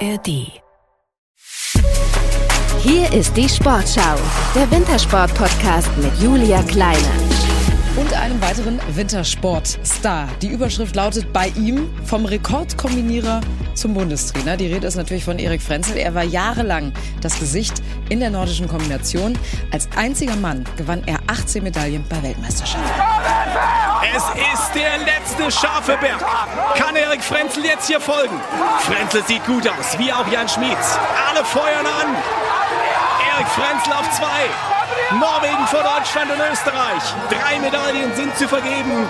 ARD. Hier ist die Sportschau, der Wintersport-Podcast mit Julia Kleine. Und einem weiteren Wintersport-Star. Die Überschrift lautet bei ihm vom Rekordkombinierer zum Bundestrainer. Die Rede ist natürlich von Erik Frenzel. Er war jahrelang das Gesicht in der nordischen Kombination. Als einziger Mann gewann er 18 Medaillen bei Weltmeisterschaften. Es ist der letzte scharfe Berg. Kann Erik Frenzel jetzt hier folgen? Frenzel sieht gut aus, wie auch Jan Schmieds. Alle feuern an. Erik Frenzel auf zwei. Norwegen vor Deutschland und Österreich. Drei Medaillen sind zu vergeben.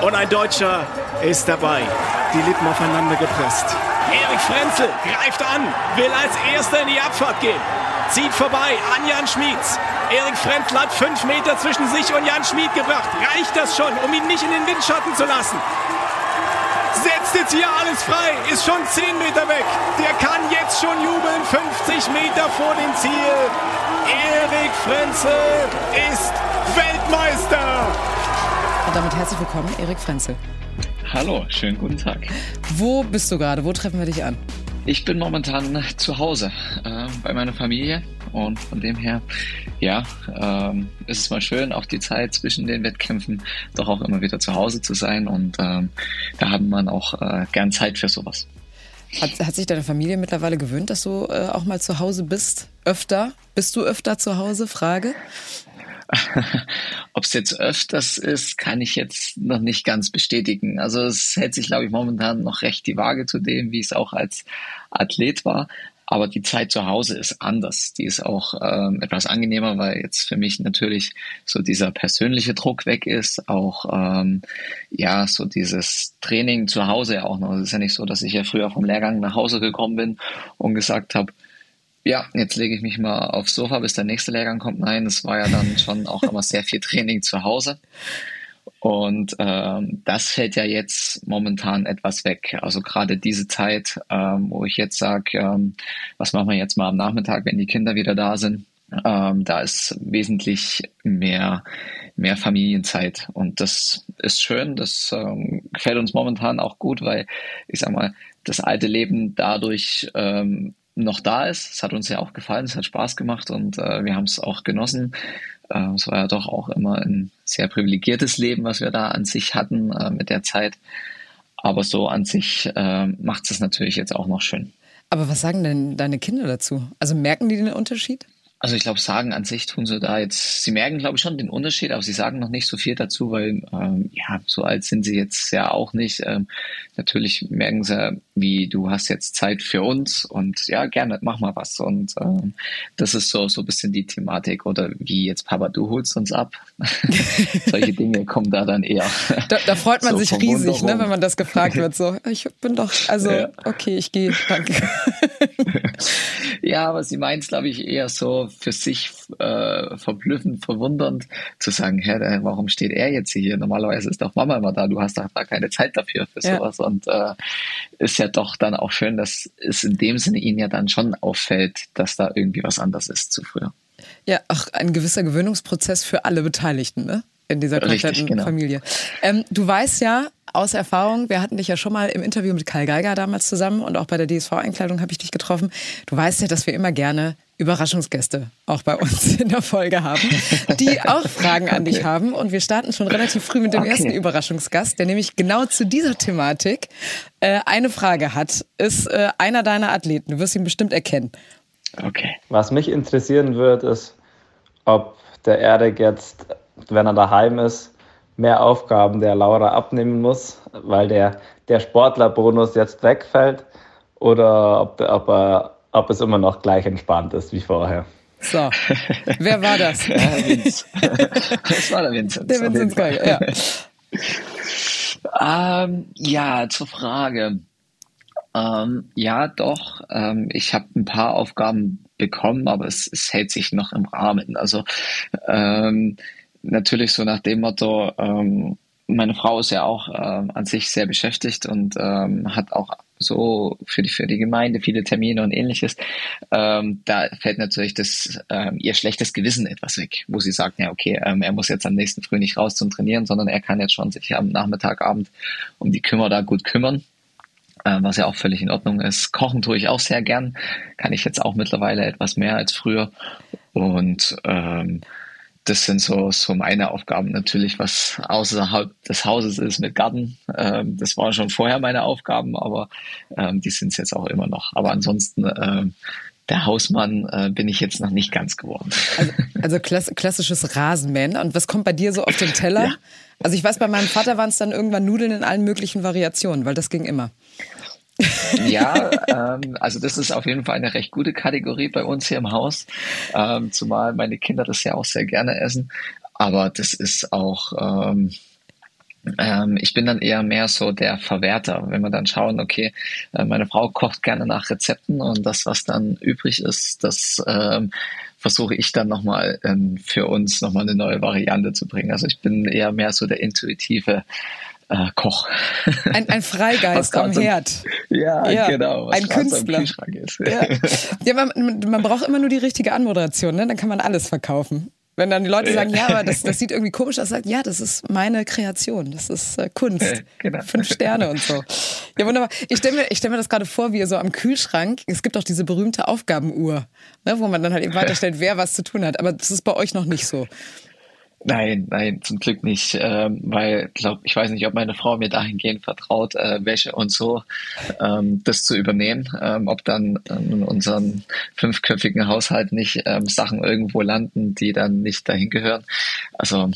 Und ein Deutscher ist dabei. Die Lippen aufeinander gepresst. Erik Frenzel greift an, will als Erster in die Abfahrt gehen. Zieht vorbei an Jan Schmieds. Erik Frenzel hat fünf Meter zwischen sich und Jan Schmid gebracht. Reicht das schon, um ihn nicht in den Windschatten zu lassen? setzt jetzt hier alles frei, ist schon 10 Meter weg. Der kann jetzt schon jubeln, 50 Meter vor dem Ziel. Erik Frenzel ist Weltmeister. Und damit herzlich willkommen, Erik Frenzel. Hallo, schönen guten Tag. Wo bist du gerade? Wo treffen wir dich an? Ich bin momentan zu Hause äh, bei meiner Familie und von dem her, ja, ähm, ist es mal schön, auch die Zeit zwischen den Wettkämpfen doch auch immer wieder zu Hause zu sein und ähm, da haben man auch äh, gern Zeit für sowas. Hat, hat sich deine Familie mittlerweile gewöhnt, dass du äh, auch mal zu Hause bist? Öfter? Bist du öfter zu Hause? Frage. Ob es jetzt öfters ist, kann ich jetzt noch nicht ganz bestätigen. Also es hält sich, glaube ich, momentan noch recht die Waage zu dem, wie es auch als Athlet war. Aber die Zeit zu Hause ist anders. Die ist auch ähm, etwas angenehmer, weil jetzt für mich natürlich so dieser persönliche Druck weg ist. Auch ähm, ja so dieses Training zu Hause ja auch noch. Es ist ja nicht so, dass ich ja früher vom Lehrgang nach Hause gekommen bin und gesagt habe, ja, jetzt lege ich mich mal aufs Sofa, bis der nächste Lehrgang kommt. Nein, es war ja dann schon auch immer sehr viel Training zu Hause. Und ähm, das fällt ja jetzt momentan etwas weg. Also gerade diese Zeit, ähm, wo ich jetzt sage, ähm, was machen wir jetzt mal am Nachmittag, wenn die Kinder wieder da sind, ähm, da ist wesentlich mehr, mehr Familienzeit. Und das ist schön, das ähm, gefällt uns momentan auch gut, weil ich sag mal, das alte Leben dadurch ähm, noch da ist. Es hat uns ja auch gefallen, es hat Spaß gemacht und äh, wir haben es auch genossen. Äh, es war ja doch auch immer ein sehr privilegiertes Leben, was wir da an sich hatten äh, mit der Zeit. Aber so an sich äh, macht es natürlich jetzt auch noch schön. Aber was sagen denn deine Kinder dazu? Also merken die den Unterschied? Also ich glaube, sagen an sich tun sie da jetzt, sie merken, glaube ich, schon den Unterschied, aber sie sagen noch nicht so viel dazu, weil ähm, ja, so alt sind sie jetzt ja auch nicht. Ähm, natürlich merken sie, wie du hast jetzt Zeit für uns und ja, gerne, mach mal was. Und ähm, das ist so, so ein bisschen die Thematik. Oder wie jetzt, Papa, du holst uns ab. Solche Dinge kommen da dann eher. Da, da freut man so sich riesig, ne, wenn man das gefragt wird. So, ich bin doch, also, ja. okay, ich gehe, danke. ja, aber sie meint es, glaube ich, eher so, für sich äh, verblüffend, verwundernd zu sagen, hä, warum steht er jetzt hier? Normalerweise ist doch Mama immer da, du hast doch da keine Zeit dafür für ja. sowas. Und äh, ist ja doch dann auch schön, dass es in dem Sinne ihnen ja dann schon auffällt, dass da irgendwie was anders ist zu früher. Ja, auch ein gewisser Gewöhnungsprozess für alle Beteiligten, ne? In dieser kompletten genau. Familie. Ähm, du weißt ja, aus Erfahrung, wir hatten dich ja schon mal im Interview mit Karl Geiger damals zusammen und auch bei der DSV-Einkleidung habe ich dich getroffen. Du weißt ja, dass wir immer gerne Überraschungsgäste auch bei uns in der Folge haben, die auch Fragen an dich haben. Und wir starten schon relativ früh mit dem okay. ersten Überraschungsgast, der nämlich genau zu dieser Thematik äh, eine Frage hat. Ist äh, einer deiner Athleten. Du wirst ihn bestimmt erkennen. Okay. Was mich interessieren wird, ist, ob der Erik jetzt, wenn er daheim ist, mehr Aufgaben der Laura abnehmen muss, weil der, der Sportlerbonus jetzt wegfällt oder ob, ob er ob es immer noch gleich entspannt ist wie vorher. So, wer war das? Ja, das war der Vincent. Der Vincent Geiger, ja. ähm, ja, zur Frage. Ähm, ja, doch. Ähm, ich habe ein paar Aufgaben bekommen, aber es, es hält sich noch im Rahmen. Also ähm, natürlich so nach dem Motto, ähm, meine Frau ist ja auch äh, an sich sehr beschäftigt und ähm, hat auch so für die, für die Gemeinde viele Termine und ähnliches. Ähm, da fällt natürlich das, ähm, ihr schlechtes Gewissen etwas weg, wo sie sagt, ja, okay, ähm, er muss jetzt am nächsten Früh nicht raus zum Trainieren, sondern er kann jetzt schon sich am Nachmittag, Abend um die Kümmer da gut kümmern. äh, was ja auch völlig in Ordnung ist. Kochen tue ich auch sehr gern, kann ich jetzt auch mittlerweile etwas mehr als früher. Und ähm, das sind so, so meine Aufgaben natürlich, was außerhalb des Hauses ist mit Garten. Ähm, das waren schon vorher meine Aufgaben, aber ähm, die sind es jetzt auch immer noch. Aber ansonsten ähm, der Hausmann äh, bin ich jetzt noch nicht ganz geworden. Also, also klass klassisches Rasenmähen. Und was kommt bei dir so auf den Teller? Ja. Also ich weiß, bei meinem Vater waren es dann irgendwann Nudeln in allen möglichen Variationen, weil das ging immer. Ja, ähm, also das ist auf jeden Fall eine recht gute Kategorie bei uns hier im Haus, ähm, zumal meine Kinder das ja auch sehr gerne essen. Aber das ist auch, ähm, ähm, ich bin dann eher mehr so der Verwerter. Wenn wir dann schauen, okay, äh, meine Frau kocht gerne nach Rezepten und das, was dann übrig ist, das ähm, versuche ich dann nochmal ähm, für uns nochmal eine neue Variante zu bringen. Also ich bin eher mehr so der intuitive äh, Koch. Ein, ein Freigeist am Herd. Ja, ja, genau. ein Künstler. Ja. ja man, man, braucht immer nur die richtige Anmoderation, ne? dann kann man alles verkaufen. Wenn dann die Leute sagen, ja, aber das, das sieht irgendwie komisch aus, sagt, ja, das ist meine Kreation, das ist äh, Kunst. Genau. Fünf Sterne und so. Ja, wunderbar. Ich stelle mir, stell mir das gerade vor, wie ihr so am Kühlschrank, es gibt auch diese berühmte Aufgabenuhr, ne, wo man dann halt eben weiterstellt, wer was zu tun hat. Aber das ist bei euch noch nicht so. Nein, nein, zum Glück nicht, ähm, weil glaub, ich weiß nicht, ob meine Frau mir dahingehend vertraut, äh, Wäsche und so ähm, das zu übernehmen, ähm, ob dann in unserem fünfköpfigen Haushalt nicht ähm, Sachen irgendwo landen, die dann nicht dahin gehören. Also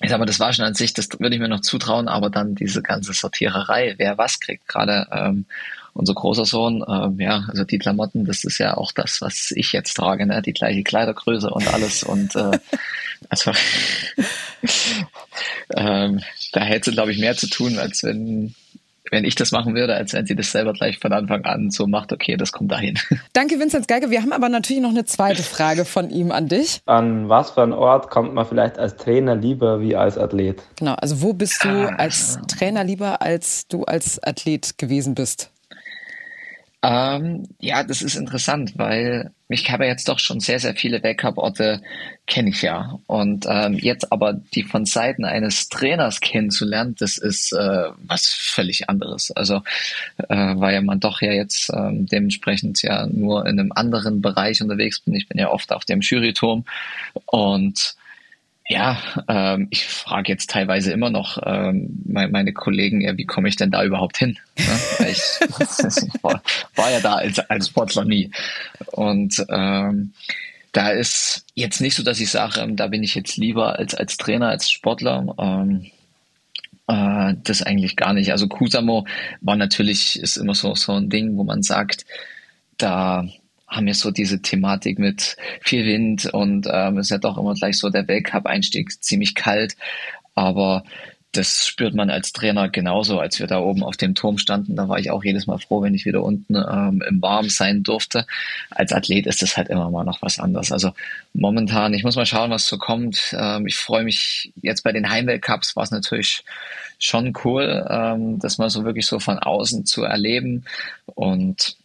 ich sag mal, das Waschen an sich, das würde ich mir noch zutrauen, aber dann diese ganze Sortiererei, wer was kriegt, gerade ähm, unser großer Sohn, ähm, ja, also die Klamotten, das ist ja auch das, was ich jetzt trage, ne? die gleiche Kleidergröße und alles und äh, also ähm, da hätte sie, glaube ich, mehr zu tun, als wenn wenn ich das machen würde, als wenn sie das selber gleich von Anfang an so macht, okay, das kommt dahin. Danke, Vincent Geiger. Wir haben aber natürlich noch eine zweite Frage von ihm an dich. An was für einen Ort kommt man vielleicht als Trainer lieber wie als Athlet? Genau, also wo bist du ah, als Trainer lieber, als du als Athlet gewesen bist? Ähm, ja, das ist interessant, weil mich habe jetzt doch schon sehr, sehr viele Weltcup-Orte kenne ich ja. Und ähm, jetzt aber die von Seiten eines Trainers kennenzulernen, das ist äh, was völlig anderes. Also äh, weil man doch ja jetzt ähm, dementsprechend ja nur in einem anderen Bereich unterwegs bin. Ich bin ja oft auf dem Juryturm und ja, ähm, ich frage jetzt teilweise immer noch ähm, meine, meine Kollegen, ja, wie komme ich denn da überhaupt hin? Ne? Ich war, war, ja da als, als Sportler nie. Und ähm, da ist jetzt nicht so, dass ich sage, ähm, da bin ich jetzt lieber als, als Trainer, als Sportler. Ähm, äh, das eigentlich gar nicht. Also Kusamo war natürlich, ist immer so, so ein Ding, wo man sagt, da haben wir so diese Thematik mit viel Wind und ähm, ist ja doch immer gleich so der Weltcup-Einstieg ziemlich kalt. Aber das spürt man als Trainer genauso, als wir da oben auf dem Turm standen. Da war ich auch jedes Mal froh, wenn ich wieder unten ähm, im Warm sein durfte. Als Athlet ist das halt immer mal noch was anderes. Also momentan, ich muss mal schauen, was so kommt. Ähm, ich freue mich jetzt bei den Heimweltcups war es natürlich schon cool, ähm, das mal so wirklich so von außen zu erleben. Und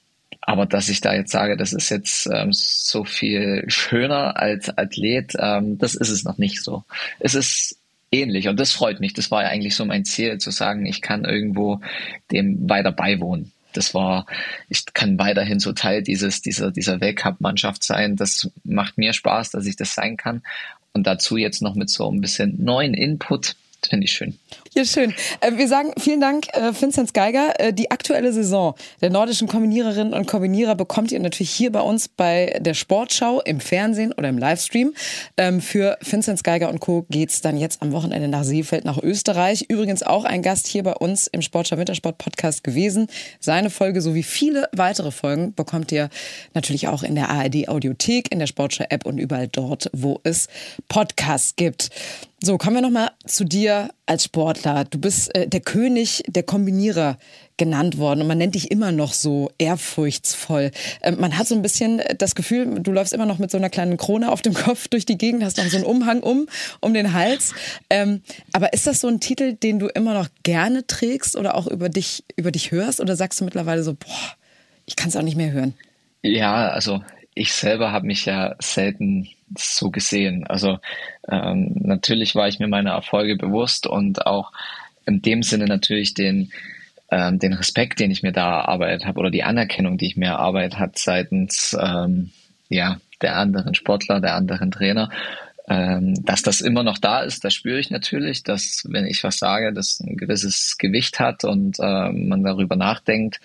aber dass ich da jetzt sage, das ist jetzt ähm, so viel schöner als Athlet, ähm, das ist es noch nicht so. Es ist ähnlich und das freut mich. Das war ja eigentlich so mein Ziel, zu sagen, ich kann irgendwo dem weiter beiwohnen. Das war, ich kann weiterhin so Teil dieses, dieser, dieser Weltcup-Mannschaft sein. Das macht mir Spaß, dass ich das sein kann. Und dazu jetzt noch mit so ein bisschen neuen Input Finde ich schön. Ja, schön. Äh, wir sagen vielen Dank, äh, Vinzenz Geiger. Äh, die aktuelle Saison der nordischen Kombiniererinnen und Kombinierer bekommt ihr natürlich hier bei uns bei der Sportschau im Fernsehen oder im Livestream. Ähm, für Vinzenz Geiger und Co. geht's dann jetzt am Wochenende nach Seefeld, nach Österreich. Übrigens auch ein Gast hier bei uns im Sportschau Wintersport Podcast gewesen. Seine Folge sowie viele weitere Folgen bekommt ihr natürlich auch in der ARD Audiothek, in der Sportschau App und überall dort, wo es Podcasts gibt. So, kommen wir nochmal zu dir als Sportler. Du bist äh, der König der Kombinierer genannt worden und man nennt dich immer noch so ehrfurchtsvoll. Ähm, man hat so ein bisschen das Gefühl, du läufst immer noch mit so einer kleinen Krone auf dem Kopf durch die Gegend, hast noch so einen Umhang um, um den Hals. Ähm, aber ist das so ein Titel, den du immer noch gerne trägst oder auch über dich, über dich hörst? Oder sagst du mittlerweile so, boah, ich kann es auch nicht mehr hören? Ja, also ich selber habe mich ja selten so gesehen. Also ähm, natürlich war ich mir meiner Erfolge bewusst und auch in dem Sinne natürlich den ähm, den Respekt, den ich mir da erarbeitet habe oder die Anerkennung, die ich mir erarbeitet habe seitens ähm, ja, der anderen Sportler, der anderen Trainer. Ähm, dass das immer noch da ist, das spüre ich natürlich, dass wenn ich was sage, das ein gewisses Gewicht hat und äh, man darüber nachdenkt,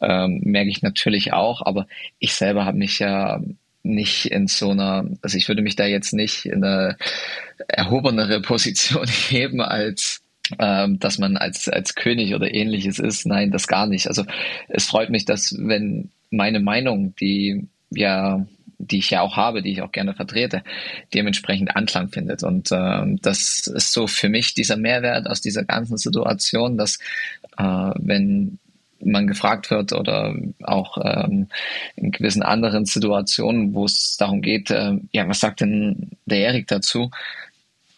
ähm, merke ich natürlich auch. Aber ich selber habe mich ja nicht in so einer, also ich würde mich da jetzt nicht in eine erhobenere Position heben als ähm, dass man als, als König oder ähnliches ist. Nein, das gar nicht. Also es freut mich, dass wenn meine Meinung, die ja die ich ja auch habe, die ich auch gerne vertrete, dementsprechend Anklang findet. Und äh, das ist so für mich dieser Mehrwert aus dieser ganzen Situation, dass äh, wenn man gefragt wird oder auch ähm, in gewissen anderen Situationen, wo es darum geht, äh, ja, was sagt denn der Erik dazu?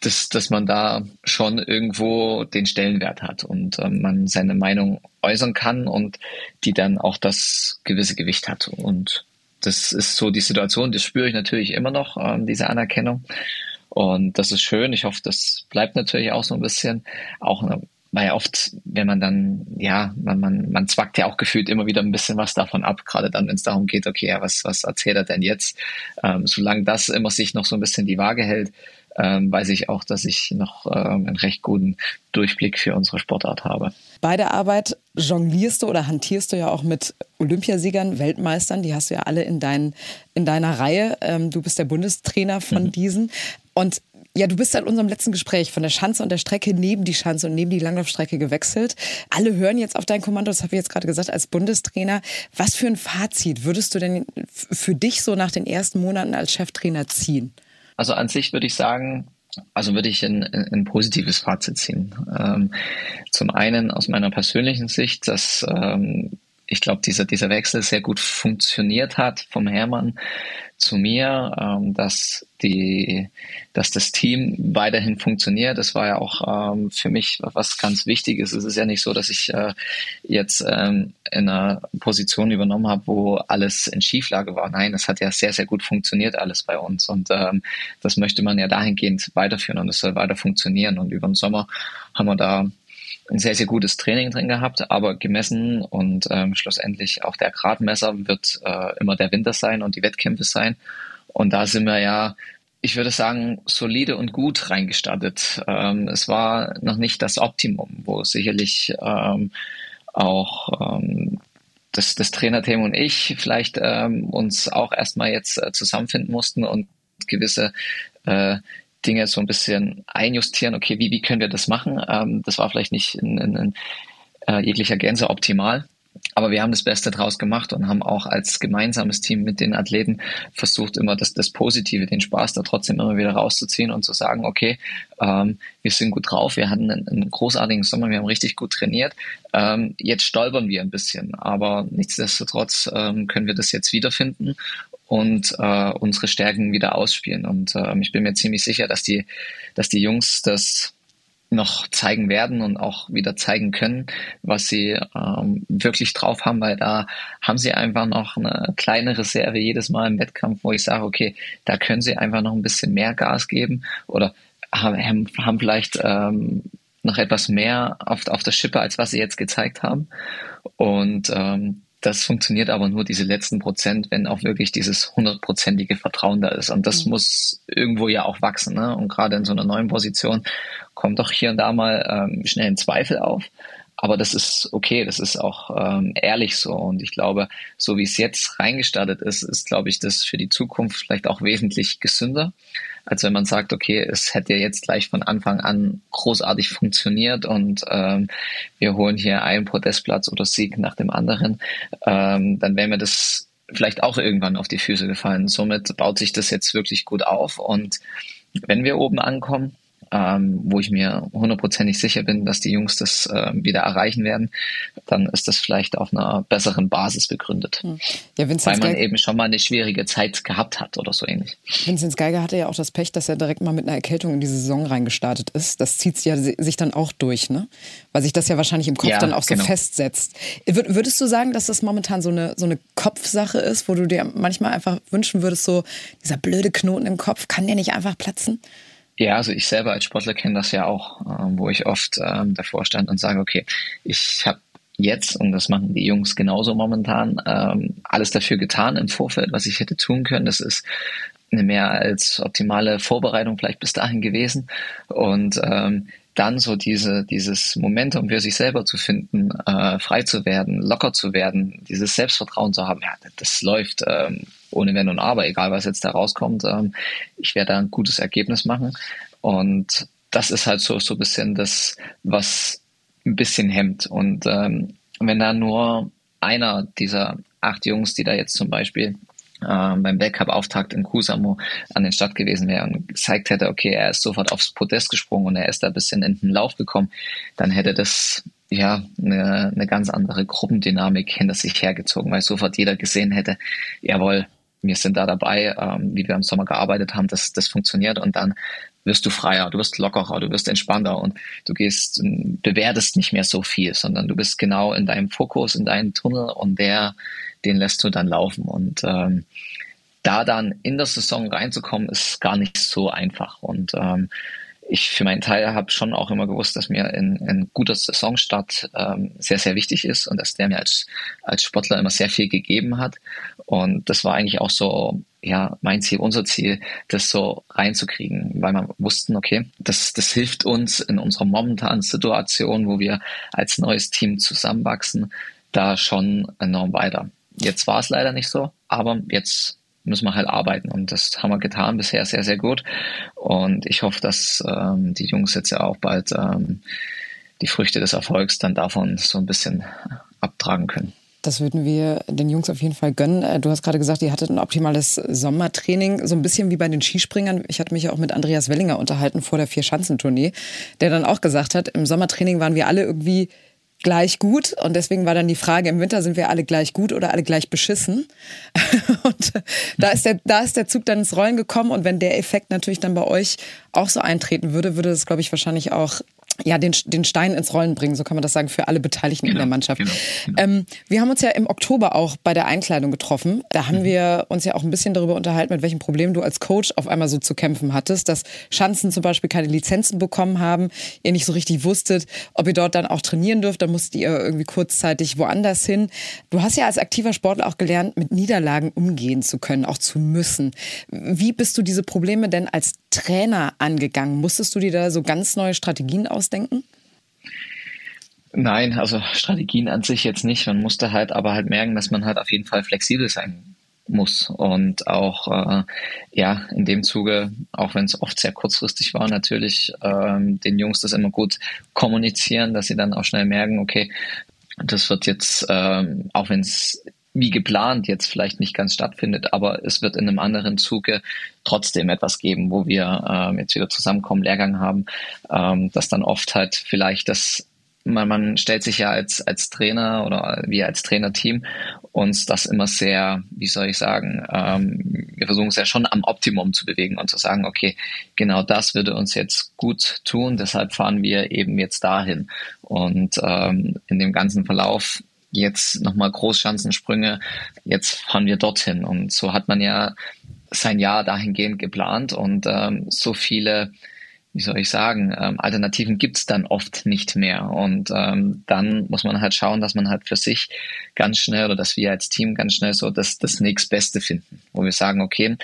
Dass, dass man da schon irgendwo den Stellenwert hat und ähm, man seine Meinung äußern kann und die dann auch das gewisse Gewicht hat. Und das ist so die Situation, das spüre ich natürlich immer noch, ähm, diese Anerkennung. Und das ist schön. Ich hoffe, das bleibt natürlich auch so ein bisschen. Auch weil ja oft, wenn man dann, ja, man, man, man zwackt ja auch gefühlt immer wieder ein bisschen was davon ab, gerade dann, wenn es darum geht, okay, ja, was, was erzählt er denn jetzt? Ähm, solange das immer sich noch so ein bisschen die Waage hält, ähm, weiß ich auch, dass ich noch ähm, einen recht guten Durchblick für unsere Sportart habe. Bei der Arbeit jonglierst du oder hantierst du ja auch mit Olympiasiegern, Weltmeistern, die hast du ja alle in, dein, in deiner Reihe. Ähm, du bist der Bundestrainer von mhm. diesen. Und ja, du bist seit unserem letzten Gespräch von der Schanze und der Strecke neben die Schanze und neben die Langlaufstrecke gewechselt. Alle hören jetzt auf dein Kommando, das habe ich jetzt gerade gesagt, als Bundestrainer. Was für ein Fazit würdest du denn für dich so nach den ersten Monaten als Cheftrainer ziehen? Also an sich würde ich sagen, also würde ich ein, ein positives Fazit ziehen. Ähm, zum einen aus meiner persönlichen Sicht, dass ähm, ich glaube, dieser, dieser Wechsel sehr gut funktioniert hat vom Hermann zu mir, ähm, dass die, dass das Team weiterhin funktioniert. Das war ja auch ähm, für mich was ganz Wichtiges. Es ist ja nicht so, dass ich äh, jetzt ähm, in einer Position übernommen habe, wo alles in Schieflage war. Nein, es hat ja sehr, sehr gut funktioniert alles bei uns und ähm, das möchte man ja dahingehend weiterführen und es soll weiter funktionieren. Und über den Sommer haben wir da ein sehr, sehr gutes Training drin gehabt, aber gemessen und ähm, schlussendlich auch der Gradmesser wird äh, immer der Winter sein und die Wettkämpfe sein. Und da sind wir ja, ich würde sagen, solide und gut reingestartet. Ähm, es war noch nicht das Optimum, wo sicherlich ähm, auch ähm, das, das Trainerteam und ich vielleicht ähm, uns auch erstmal jetzt äh, zusammenfinden mussten und gewisse äh, Dinge so ein bisschen einjustieren, okay, wie, wie können wir das machen? Ähm, das war vielleicht nicht in, in, in äh, jeglicher Gänze optimal. Aber wir haben das Beste draus gemacht und haben auch als gemeinsames Team mit den Athleten versucht, immer das, das Positive, den Spaß da trotzdem immer wieder rauszuziehen und zu sagen, okay, ähm, wir sind gut drauf, wir hatten einen, einen, großartigen Sommer, wir haben richtig gut trainiert. Ähm, jetzt stolpern wir ein bisschen, aber nichtsdestotrotz ähm, können wir das jetzt wiederfinden und äh, unsere Stärken wieder ausspielen. Und äh, ich bin mir ziemlich sicher, dass die, dass die Jungs das noch zeigen werden und auch wieder zeigen können, was sie ähm, wirklich drauf haben, weil da haben sie einfach noch eine kleine Reserve jedes Mal im Wettkampf, wo ich sage, okay, da können sie einfach noch ein bisschen mehr Gas geben oder haben, haben vielleicht ähm, noch etwas mehr auf, auf der Schippe, als was sie jetzt gezeigt haben. Und ähm, das funktioniert aber nur diese letzten Prozent, wenn auch wirklich dieses hundertprozentige Vertrauen da ist. Und das mhm. muss irgendwo ja auch wachsen. Ne? Und gerade in so einer neuen Position kommt doch hier und da mal ähm, schnell ein Zweifel auf. Aber das ist okay, das ist auch ähm, ehrlich so. Und ich glaube, so wie es jetzt reingestartet ist, ist, glaube ich, das für die Zukunft vielleicht auch wesentlich gesünder, als wenn man sagt, okay, es hätte jetzt gleich von Anfang an großartig funktioniert und ähm, wir holen hier einen Podestplatz oder Sieg nach dem anderen. Ähm, dann wäre mir das vielleicht auch irgendwann auf die Füße gefallen. Somit baut sich das jetzt wirklich gut auf und wenn wir oben ankommen, ähm, wo ich mir hundertprozentig sicher bin, dass die Jungs das äh, wieder erreichen werden, dann ist das vielleicht auf einer besseren Basis begründet. Hm. Ja, Weil man Geig eben schon mal eine schwierige Zeit gehabt hat oder so ähnlich. Vinzenz Geiger hatte ja auch das Pech, dass er direkt mal mit einer Erkältung in die Saison reingestartet ist. Das zieht ja sich dann auch durch, ne? Weil sich das ja wahrscheinlich im Kopf ja, dann auch so genau. festsetzt. Würdest du sagen, dass das momentan so eine, so eine Kopfsache ist, wo du dir manchmal einfach wünschen würdest, so dieser blöde Knoten im Kopf, kann der nicht einfach platzen? Ja, also ich selber als Sportler kenne das ja auch, ähm, wo ich oft ähm, davor stand und sage, okay, ich habe jetzt, und das machen die Jungs genauso momentan, ähm, alles dafür getan im Vorfeld, was ich hätte tun können. Das ist eine mehr als optimale Vorbereitung vielleicht bis dahin gewesen. Und ähm, dann so diese, dieses Momentum für sich selber zu finden, äh, frei zu werden, locker zu werden, dieses Selbstvertrauen zu haben, ja, das läuft ähm, ohne Wenn und Aber, egal was jetzt da rauskommt. Ähm, ich werde da ein gutes Ergebnis machen. Und das ist halt so, so ein bisschen das, was ein bisschen hemmt. Und ähm, wenn da nur einer dieser acht Jungs, die da jetzt zum Beispiel ähm, beim Weltcup-Auftakt in Kusamo an den Start gewesen wäre und gezeigt hätte, okay, er ist sofort aufs Podest gesprungen und er ist da ein bisschen in den Lauf gekommen, dann hätte das ja eine, eine ganz andere Gruppendynamik hinter sich hergezogen, weil sofort jeder gesehen hätte, jawohl, wir sind da dabei, ähm, wie wir im Sommer gearbeitet haben, das, das funktioniert und dann wirst du freier, du wirst lockerer, du wirst entspannter und du gehst, bewertest nicht mehr so viel, sondern du bist genau in deinem Fokus, in deinem Tunnel und der, den lässt du dann laufen. Und ähm, da dann in der Saison reinzukommen, ist gar nicht so einfach. Und ähm, ich für meinen Teil habe schon auch immer gewusst, dass mir ein, ein guter Saisonstart ähm, sehr, sehr wichtig ist und dass der mir als, als Sportler immer sehr viel gegeben hat. Und das war eigentlich auch so, ja, mein Ziel, unser Ziel, das so reinzukriegen, weil wir wussten, okay, das, das hilft uns in unserer momentanen Situation, wo wir als neues Team zusammenwachsen, da schon enorm weiter. Jetzt war es leider nicht so, aber jetzt müssen wir halt arbeiten. Und das haben wir getan bisher sehr, sehr gut. Und ich hoffe, dass ähm, die Jungs jetzt ja auch bald ähm, die Früchte des Erfolgs dann davon so ein bisschen abtragen können. Das würden wir den Jungs auf jeden Fall gönnen. Äh, du hast gerade gesagt, ihr hattet ein optimales Sommertraining, so ein bisschen wie bei den Skispringern. Ich hatte mich ja auch mit Andreas Wellinger unterhalten vor der Vierschanzentournee, der dann auch gesagt hat, im Sommertraining waren wir alle irgendwie gleich gut. Und deswegen war dann die Frage, im Winter sind wir alle gleich gut oder alle gleich beschissen. und da ist, der, da ist der Zug dann ins Rollen gekommen. Und wenn der Effekt natürlich dann bei euch auch so eintreten würde, würde das, glaube ich, wahrscheinlich auch ja, den, den Stein ins Rollen bringen, so kann man das sagen, für alle Beteiligten genau, in der genau, Mannschaft. Genau, genau. Ähm, wir haben uns ja im Oktober auch bei der Einkleidung getroffen. Da haben mhm. wir uns ja auch ein bisschen darüber unterhalten, mit welchen Problemen du als Coach auf einmal so zu kämpfen hattest, dass Schanzen zum Beispiel keine Lizenzen bekommen haben, ihr nicht so richtig wusstet, ob ihr dort dann auch trainieren dürft, dann musstet ihr irgendwie kurzzeitig woanders hin. Du hast ja als aktiver Sportler auch gelernt, mit Niederlagen umgehen zu können, auch zu müssen. Wie bist du diese Probleme denn als Trainer angegangen? Musstest du dir da so ganz neue Strategien ausdenken? Nein, also Strategien an sich jetzt nicht. Man musste halt aber halt merken, dass man halt auf jeden Fall flexibel sein muss und auch äh, ja in dem Zuge, auch wenn es oft sehr kurzfristig war, natürlich ähm, den Jungs das immer gut kommunizieren, dass sie dann auch schnell merken, okay, das wird jetzt, ähm, auch wenn es wie geplant jetzt vielleicht nicht ganz stattfindet, aber es wird in einem anderen Zuge trotzdem etwas geben, wo wir ähm, jetzt wieder zusammenkommen, Lehrgang haben, ähm, dass dann oft halt vielleicht das man, man stellt sich ja als, als Trainer oder wir als Trainerteam uns das immer sehr, wie soll ich sagen, ähm, wir versuchen es ja schon am Optimum zu bewegen und zu sagen, okay, genau das würde uns jetzt gut tun, deshalb fahren wir eben jetzt dahin. Und ähm, in dem ganzen Verlauf jetzt nochmal Großschanzensprünge, jetzt fahren wir dorthin. Und so hat man ja sein Jahr dahingehend geplant und ähm, so viele, wie soll ich sagen, ähm, Alternativen gibt's dann oft nicht mehr. Und ähm, dann muss man halt schauen, dass man halt für sich ganz schnell oder dass wir als Team ganz schnell so das, das nächstbeste finden, wo wir sagen, okay,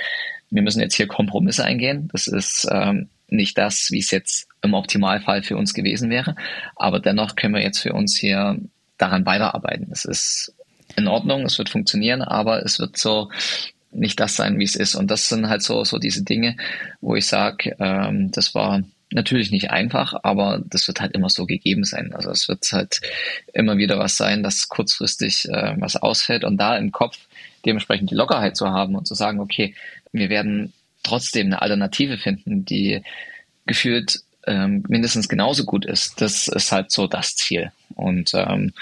wir müssen jetzt hier Kompromisse eingehen. Das ist ähm, nicht das, wie es jetzt im Optimalfall für uns gewesen wäre. Aber dennoch können wir jetzt für uns hier daran weiterarbeiten. Es ist in Ordnung, es wird funktionieren, aber es wird so nicht das sein, wie es ist. Und das sind halt so, so diese Dinge, wo ich sage, ähm, das war natürlich nicht einfach, aber das wird halt immer so gegeben sein. Also es wird halt immer wieder was sein, dass kurzfristig äh, was ausfällt und da im Kopf dementsprechend die Lockerheit zu haben und zu sagen, okay, wir werden trotzdem eine Alternative finden, die gefühlt ähm, mindestens genauso gut ist. Das ist halt so das Ziel. Und ähm,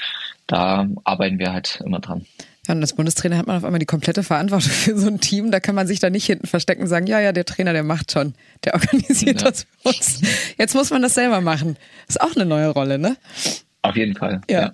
da arbeiten wir halt immer dran. Ja, und als Bundestrainer hat man auf einmal die komplette Verantwortung für so ein Team. Da kann man sich da nicht hinten verstecken und sagen, ja, ja, der Trainer, der macht schon, der organisiert ja. das für uns. Jetzt muss man das selber machen. Ist auch eine neue Rolle, ne? Auf jeden Fall. Ja. ja.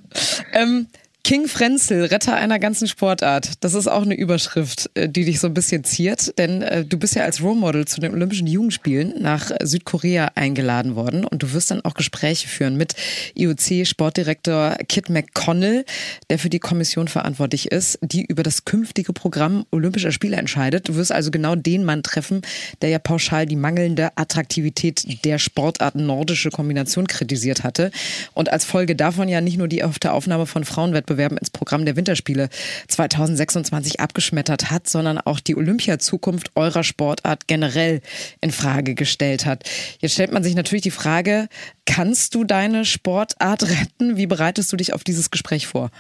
Ähm, King Frenzel, Retter einer ganzen Sportart. Das ist auch eine Überschrift, äh, die dich so ein bisschen ziert, denn äh, du bist ja als Role Model zu den Olympischen Jugendspielen nach Südkorea eingeladen worden und du wirst dann auch Gespräche führen mit IOC-Sportdirektor Kit McConnell, der für die Kommission verantwortlich ist, die über das künftige Programm Olympischer Spiele entscheidet. Du wirst also genau den Mann treffen, der ja pauschal die mangelnde Attraktivität der Sportart nordische Kombination kritisiert hatte und als Folge davon ja nicht nur die der Aufnahme von Frauenwettbewerben Wettbewerben ins Programm der Winterspiele 2026 abgeschmettert hat, sondern auch die Olympiazukunft eurer Sportart generell in Frage gestellt hat. Jetzt stellt man sich natürlich die Frage, kannst du deine Sportart retten? Wie bereitest du dich auf dieses Gespräch vor?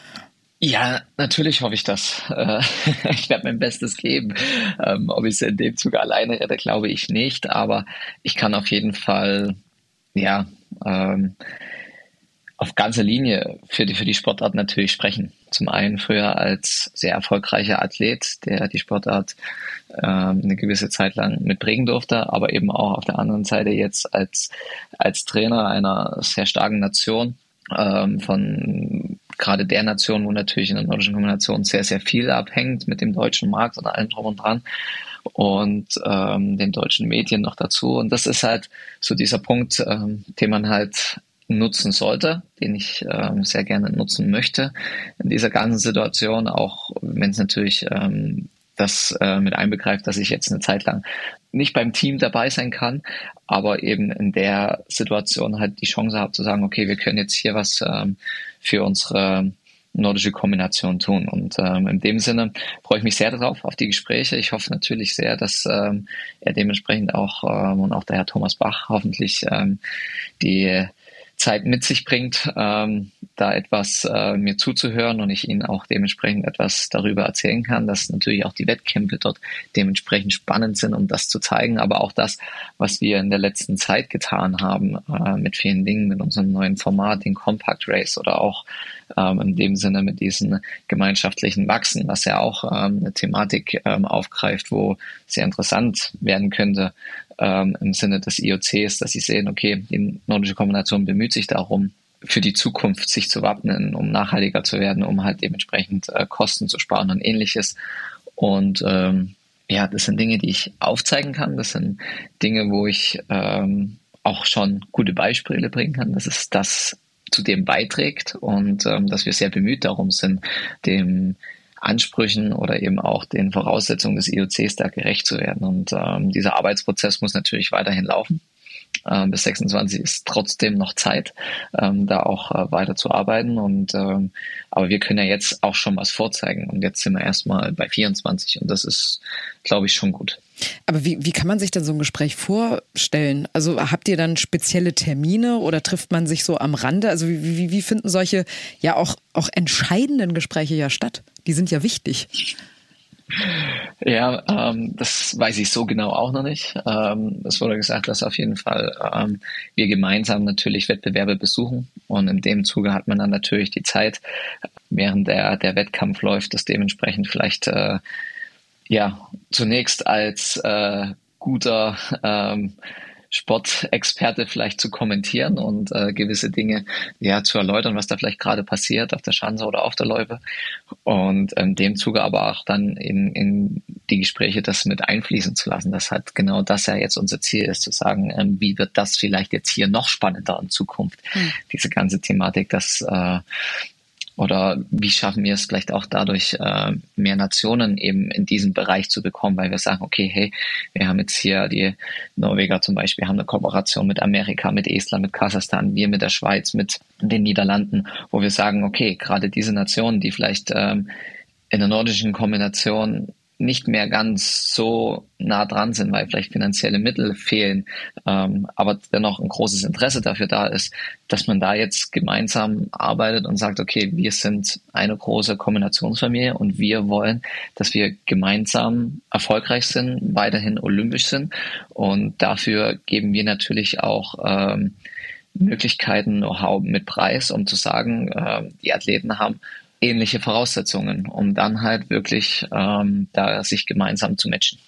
Ja, natürlich hoffe ich das. Äh, ich werde mein Bestes geben. Ähm, ob ich es in dem Zug alleine rette, glaube ich nicht. Aber ich kann auf jeden Fall, ja, ähm, auf ganzer Linie für die, für die Sportart natürlich sprechen. Zum einen früher als sehr erfolgreicher Athlet, der die Sportart ähm, eine gewisse Zeit lang mitprägen durfte, aber eben auch auf der anderen Seite jetzt als, als Trainer einer sehr starken Nation, ähm, von gerade der Nation, wo natürlich in der nordischen Kombination sehr, sehr viel abhängt mit dem deutschen Markt und allem drum und dran und ähm, den deutschen Medien noch dazu. Und das ist halt so dieser Punkt, ähm, den man halt nutzen sollte, den ich ähm, sehr gerne nutzen möchte in dieser ganzen Situation, auch wenn es natürlich ähm, das äh, mit einbegreift, dass ich jetzt eine Zeit lang nicht beim Team dabei sein kann, aber eben in der Situation halt die Chance habe zu sagen, okay, wir können jetzt hier was ähm, für unsere nordische Kombination tun. Und ähm, in dem Sinne freue ich mich sehr darauf, auf die Gespräche. Ich hoffe natürlich sehr, dass ähm, er dementsprechend auch ähm, und auch der Herr Thomas Bach hoffentlich ähm, die Zeit mit sich bringt, ähm, da etwas äh, mir zuzuhören und ich Ihnen auch dementsprechend etwas darüber erzählen kann, dass natürlich auch die Wettkämpfe dort dementsprechend spannend sind, um das zu zeigen, aber auch das, was wir in der letzten Zeit getan haben äh, mit vielen Dingen, mit unserem neuen Format, den Compact Race oder auch ähm, in dem Sinne mit diesen gemeinschaftlichen Wachsen, was ja auch ähm, eine Thematik ähm, aufgreift, wo sehr interessant werden könnte, ähm, im Sinne des IOCs, dass sie sehen, okay, die nordische Kombination bemüht sich darum, für die Zukunft sich zu wappnen, um nachhaltiger zu werden, um halt dementsprechend äh, Kosten zu sparen und ähnliches. Und ähm, ja, das sind Dinge, die ich aufzeigen kann. Das sind Dinge, wo ich ähm, auch schon gute Beispiele bringen kann. Das ist das zu dem beiträgt und ähm, dass wir sehr bemüht darum sind, dem Ansprüchen oder eben auch den Voraussetzungen des IOCs da gerecht zu werden. Und ähm, dieser Arbeitsprozess muss natürlich weiterhin laufen. Ähm, bis 26 ist trotzdem noch Zeit, ähm, da auch äh, weiter zu arbeiten. Und ähm, aber wir können ja jetzt auch schon was vorzeigen. Und jetzt sind wir erstmal bei 24 und das ist, glaube ich, schon gut. Aber wie, wie kann man sich denn so ein Gespräch vorstellen? Also habt ihr dann spezielle Termine oder trifft man sich so am Rande? Also wie, wie, wie finden solche ja auch, auch entscheidenden Gespräche ja statt? Die sind ja wichtig. Ja, ähm, das weiß ich so genau auch noch nicht. Ähm, es wurde gesagt, dass auf jeden Fall ähm, wir gemeinsam natürlich Wettbewerbe besuchen und in dem Zuge hat man dann natürlich die Zeit, während der, der Wettkampf läuft, das dementsprechend vielleicht äh, ja, zunächst als äh, guter ähm, Sportexperte vielleicht zu kommentieren und äh, gewisse Dinge ja zu erläutern, was da vielleicht gerade passiert auf der Schanze oder auf der Läufe. Und in dem Zuge aber auch dann in, in die Gespräche das mit einfließen zu lassen. Das hat genau das ja jetzt unser Ziel ist, zu sagen, ähm, wie wird das vielleicht jetzt hier noch spannender in Zukunft, mhm. diese ganze Thematik, dass äh, oder wie schaffen wir es vielleicht auch dadurch, äh, mehr Nationen eben in diesem Bereich zu bekommen, weil wir sagen, okay, hey, wir haben jetzt hier die Norweger zum Beispiel, haben eine Kooperation mit Amerika, mit Estland, mit Kasachstan, wir mit der Schweiz, mit den Niederlanden, wo wir sagen, okay, gerade diese Nationen, die vielleicht ähm, in der nordischen Kombination nicht mehr ganz so nah dran sind, weil vielleicht finanzielle Mittel fehlen, ähm, aber dennoch ein großes Interesse dafür da ist, dass man da jetzt gemeinsam arbeitet und sagt, okay, wir sind eine große Kombinationsfamilie und wir wollen, dass wir gemeinsam erfolgreich sind, weiterhin olympisch sind. Und dafür geben wir natürlich auch ähm, Möglichkeiten, Know-how mit Preis, um zu sagen, äh, die Athleten haben ähnliche Voraussetzungen, um dann halt wirklich ähm, da sich gemeinsam zu matchen.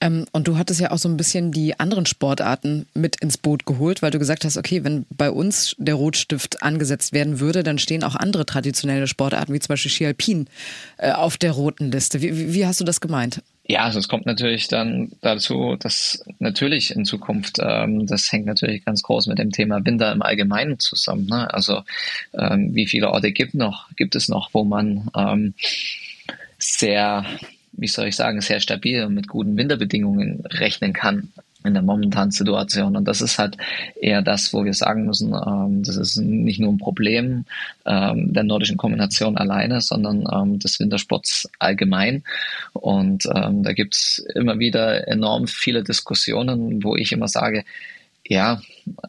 Ähm, und du hattest ja auch so ein bisschen die anderen Sportarten mit ins Boot geholt, weil du gesagt hast, okay, wenn bei uns der Rotstift angesetzt werden würde, dann stehen auch andere traditionelle Sportarten, wie zum Beispiel Ski Alpin, äh, auf der roten Liste. Wie, wie hast du das gemeint? Ja, also es kommt natürlich dann dazu, dass natürlich in Zukunft, ähm, das hängt natürlich ganz groß mit dem Thema Winter im Allgemeinen zusammen. Ne? Also ähm, wie viele Orte gibt noch, gibt es noch, wo man ähm, sehr, wie soll ich sagen, sehr stabil und mit guten Winterbedingungen rechnen kann in der momentanen Situation. Und das ist halt eher das, wo wir sagen müssen, ähm, das ist nicht nur ein Problem ähm, der nordischen Kombination alleine, sondern ähm, des Wintersports allgemein. Und ähm, da gibt's immer wieder enorm viele Diskussionen, wo ich immer sage, ja,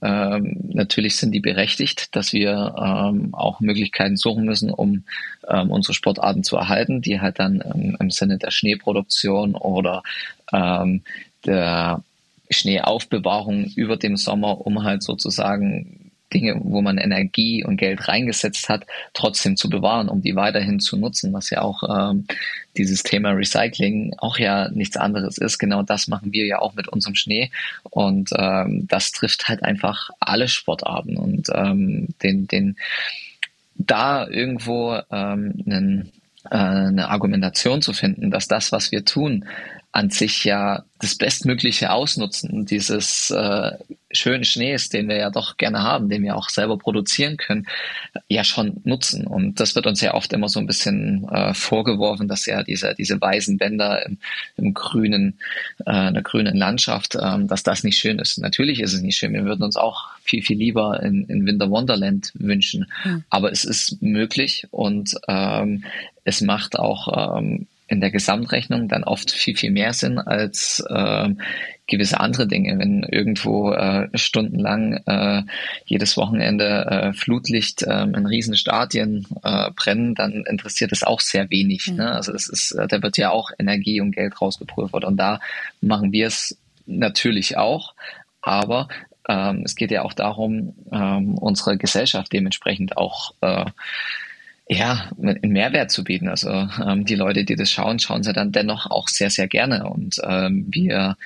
ähm, natürlich sind die berechtigt, dass wir ähm, auch Möglichkeiten suchen müssen, um ähm, unsere Sportarten zu erhalten, die halt dann ähm, im Sinne der Schneeproduktion oder ähm, der Schneeaufbewahrung über dem Sommer, um halt sozusagen Dinge, wo man Energie und Geld reingesetzt hat, trotzdem zu bewahren, um die weiterhin zu nutzen, was ja auch ähm, dieses Thema Recycling auch ja nichts anderes ist. Genau das machen wir ja auch mit unserem Schnee und ähm, das trifft halt einfach alle Sportarten und ähm, den, den da irgendwo ähm, einen, äh, eine Argumentation zu finden, dass das, was wir tun, an sich ja das bestmögliche Ausnutzen dieses äh, schönen Schnees, den wir ja doch gerne haben, den wir auch selber produzieren können, ja schon nutzen. Und das wird uns ja oft immer so ein bisschen äh, vorgeworfen, dass ja diese, diese weißen Bänder im, im grünen, äh, in der grünen Landschaft, ähm, dass das nicht schön ist. Natürlich ist es nicht schön. Wir würden uns auch viel, viel lieber in, in Winter Wonderland wünschen. Mhm. Aber es ist möglich und ähm, es macht auch ähm, in der Gesamtrechnung dann oft viel, viel mehr Sinn als äh, gewisse andere Dinge. Wenn irgendwo äh, stundenlang äh, jedes Wochenende äh, Flutlicht äh, in riesen Stadien äh, brennen, dann interessiert es auch sehr wenig. Mhm. Ne? Also das ist, äh, da wird ja auch Energie und Geld rausgepulvert und da machen wir es natürlich auch, aber ähm, es geht ja auch darum, ähm, unsere Gesellschaft dementsprechend auch äh, ja, einen Mehrwert zu bieten. Also ähm, die Leute, die das schauen, schauen sie dann dennoch auch sehr, sehr gerne. Und ähm, wir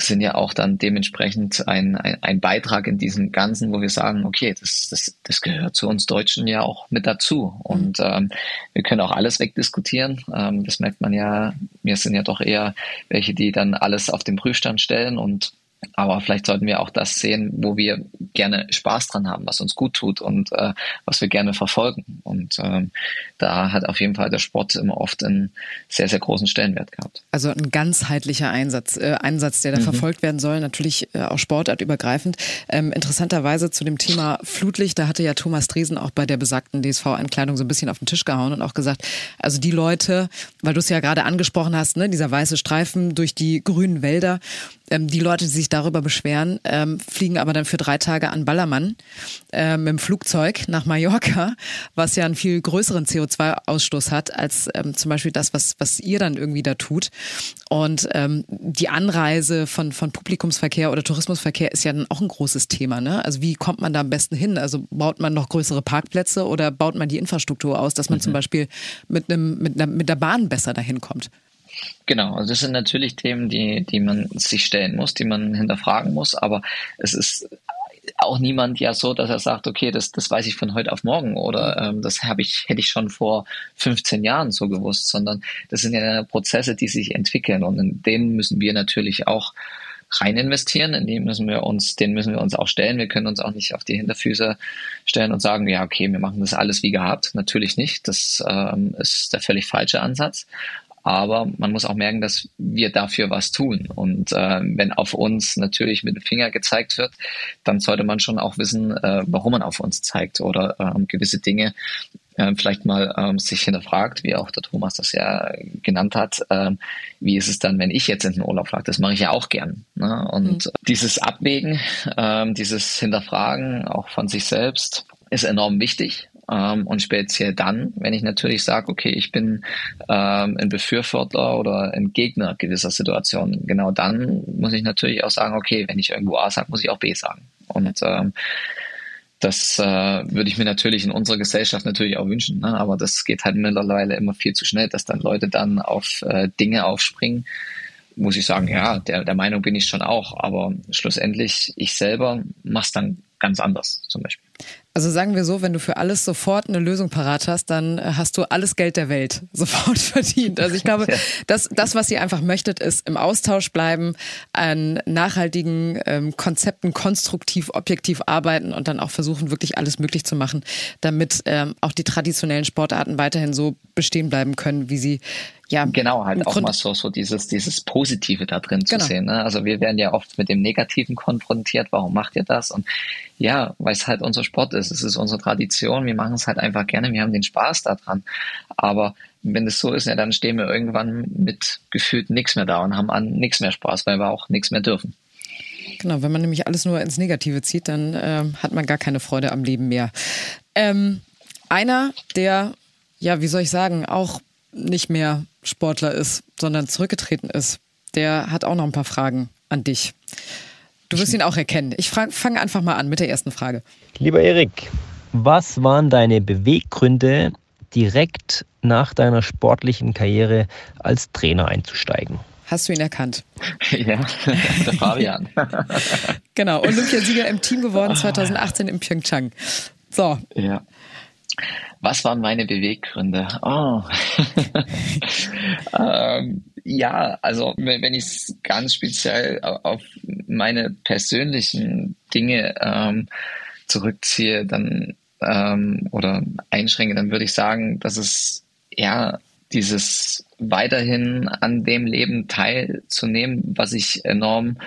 sind ja auch dann dementsprechend ein, ein, ein Beitrag in diesem Ganzen, wo wir sagen, okay, das, das, das gehört zu uns Deutschen ja auch mit dazu. Und ähm, wir können auch alles wegdiskutieren. Ähm, das merkt man ja, wir sind ja doch eher welche, die dann alles auf den Prüfstand stellen und aber vielleicht sollten wir auch das sehen, wo wir gerne Spaß dran haben, was uns gut tut und äh, was wir gerne verfolgen. Und ähm, da hat auf jeden Fall der Sport immer oft einen sehr, sehr großen Stellenwert gehabt. Also ein ganzheitlicher Einsatz, äh, Einsatz, der da mhm. verfolgt werden soll, natürlich äh, auch sportartübergreifend. Ähm, interessanterweise zu dem Thema Flutlicht, da hatte ja Thomas Dresen auch bei der besagten DSV-Ankleidung so ein bisschen auf den Tisch gehauen und auch gesagt, also die Leute, weil du es ja gerade angesprochen hast, ne, dieser weiße Streifen durch die grünen Wälder, ähm, die Leute, die sich darüber beschweren, ähm, fliegen aber dann für drei Tage an Ballermann äh, mit dem Flugzeug nach Mallorca, was ja einen viel größeren CO2-Ausstoß hat als ähm, zum Beispiel das, was, was ihr dann irgendwie da tut. Und ähm, die Anreise von, von Publikumsverkehr oder Tourismusverkehr ist ja dann auch ein großes Thema. Ne? Also wie kommt man da am besten hin? Also baut man noch größere Parkplätze oder baut man die Infrastruktur aus, dass man mhm. zum Beispiel mit, einem, mit, einer, mit der Bahn besser dahin kommt? Genau, also das sind natürlich Themen, die, die man sich stellen muss, die man hinterfragen muss, aber es ist auch niemand ja so, dass er sagt, okay, das, das weiß ich von heute auf morgen oder ähm, das habe ich, hätte ich schon vor 15 Jahren so gewusst, sondern das sind ja Prozesse, die sich entwickeln und in denen müssen wir natürlich auch rein investieren, in die müssen wir uns, den müssen wir uns auch stellen. Wir können uns auch nicht auf die Hinterfüße stellen und sagen, ja, okay, wir machen das alles wie gehabt. Natürlich nicht. Das ähm, ist der völlig falsche Ansatz. Aber man muss auch merken, dass wir dafür was tun. Und äh, wenn auf uns natürlich mit dem Finger gezeigt wird, dann sollte man schon auch wissen, äh, warum man auf uns zeigt oder äh, gewisse Dinge äh, vielleicht mal ähm, sich hinterfragt, wie auch der Thomas das ja genannt hat, ähm, wie ist es dann, wenn ich jetzt in den Urlaub fahre? Das mache ich ja auch gern. Ne? Und mhm. dieses Abwägen, ähm, dieses Hinterfragen auch von sich selbst ist enorm wichtig. Ähm, und speziell dann, wenn ich natürlich sage, okay, ich bin ähm, ein Befürworter oder ein Gegner gewisser Situationen, genau dann muss ich natürlich auch sagen, okay, wenn ich irgendwo A sage, muss ich auch B sagen. Und ähm, das äh, würde ich mir natürlich in unserer Gesellschaft natürlich auch wünschen, ne? aber das geht halt mittlerweile immer viel zu schnell, dass dann Leute dann auf äh, Dinge aufspringen, muss ich sagen, ja, der, der Meinung bin ich schon auch. Aber schlussendlich, ich selber mache es dann ganz anders zum Beispiel. Also sagen wir so, wenn du für alles sofort eine Lösung parat hast, dann äh, hast du alles Geld der Welt sofort verdient. Also ich glaube, das, das was ihr einfach möchtet, ist im Austausch bleiben, an nachhaltigen ähm, Konzepten konstruktiv, objektiv arbeiten und dann auch versuchen, wirklich alles möglich zu machen, damit ähm, auch die traditionellen Sportarten weiterhin so bestehen bleiben können, wie sie ja, genau, halt auch mal so, so dieses, dieses Positive da drin zu genau. sehen. Ne? Also wir werden ja oft mit dem Negativen konfrontiert. Warum macht ihr das? Und ja, weil es halt unser Sport ist. Es ist unsere Tradition. Wir machen es halt einfach gerne. Wir haben den Spaß daran. Aber wenn es so ist, ja, dann stehen wir irgendwann mit gefühlt nichts mehr da und haben an nichts mehr Spaß, weil wir auch nichts mehr dürfen. Genau, wenn man nämlich alles nur ins Negative zieht, dann äh, hat man gar keine Freude am Leben mehr. Ähm, einer, der, ja, wie soll ich sagen, auch nicht mehr Sportler ist, sondern zurückgetreten ist, der hat auch noch ein paar Fragen an dich. Du wirst ihn auch erkennen. Ich fange einfach mal an mit der ersten Frage. Lieber Erik, was waren deine Beweggründe, direkt nach deiner sportlichen Karriere als Trainer einzusteigen? Hast du ihn erkannt? Ja, der Fabian. genau, Olympiasieger im Team geworden 2018 in Pyeongchang. So. Ja. Was waren meine Beweggründe? Oh. ähm, ja, also wenn, ich es ganz speziell auf meine persönlichen Dinge ähm, zurückziehe, dann ähm, oder einschränke, dann würde ich sagen, dass es ja dieses weiterhin an dem Leben teilzunehmen, was ich enorm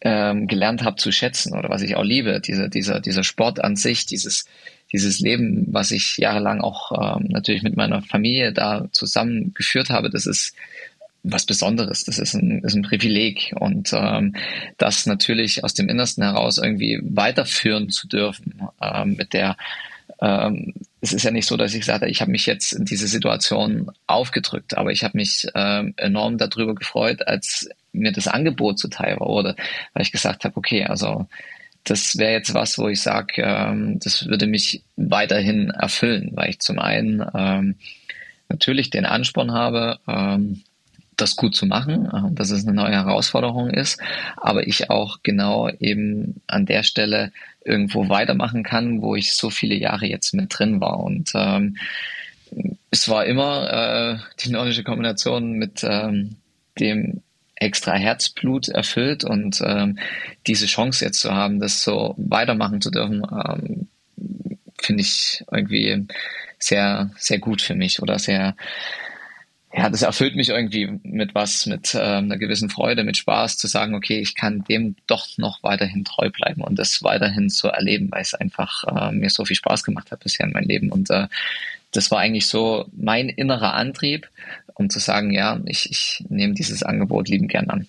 ähm, gelernt habe zu schätzen oder was ich auch liebe, dieser, dieser, dieser Sport an sich, dieses dieses Leben, was ich jahrelang auch ähm, natürlich mit meiner Familie da zusammengeführt habe, das ist was Besonderes. Das ist ein, ist ein Privileg und ähm, das natürlich aus dem Innersten heraus irgendwie weiterführen zu dürfen ähm, mit der ähm, es ist ja nicht so, dass ich sage, ich habe mich jetzt in diese Situation aufgedrückt, aber ich habe mich ähm, enorm darüber gefreut, als mir das Angebot zuteil wurde, weil ich gesagt habe, okay, also das wäre jetzt was, wo ich sage, ähm, das würde mich weiterhin erfüllen, weil ich zum einen ähm, natürlich den Ansporn habe, ähm, das gut zu machen, äh, dass es eine neue Herausforderung ist, aber ich auch genau eben an der Stelle irgendwo weitermachen kann, wo ich so viele Jahre jetzt mit drin war. Und ähm, es war immer äh, die nordische Kombination mit ähm, dem extra Herzblut erfüllt und ähm, diese Chance jetzt zu haben, das so weitermachen zu dürfen, ähm, finde ich irgendwie sehr, sehr gut für mich oder sehr, ja, das erfüllt mich irgendwie mit was, mit äh, einer gewissen Freude, mit Spaß, zu sagen, okay, ich kann dem doch noch weiterhin treu bleiben und das weiterhin so erleben, weil es einfach äh, mir so viel Spaß gemacht hat bisher in meinem Leben. Und äh, das war eigentlich so mein innerer Antrieb, um zu sagen, ja, ich, ich nehme dieses Angebot lieben gern an.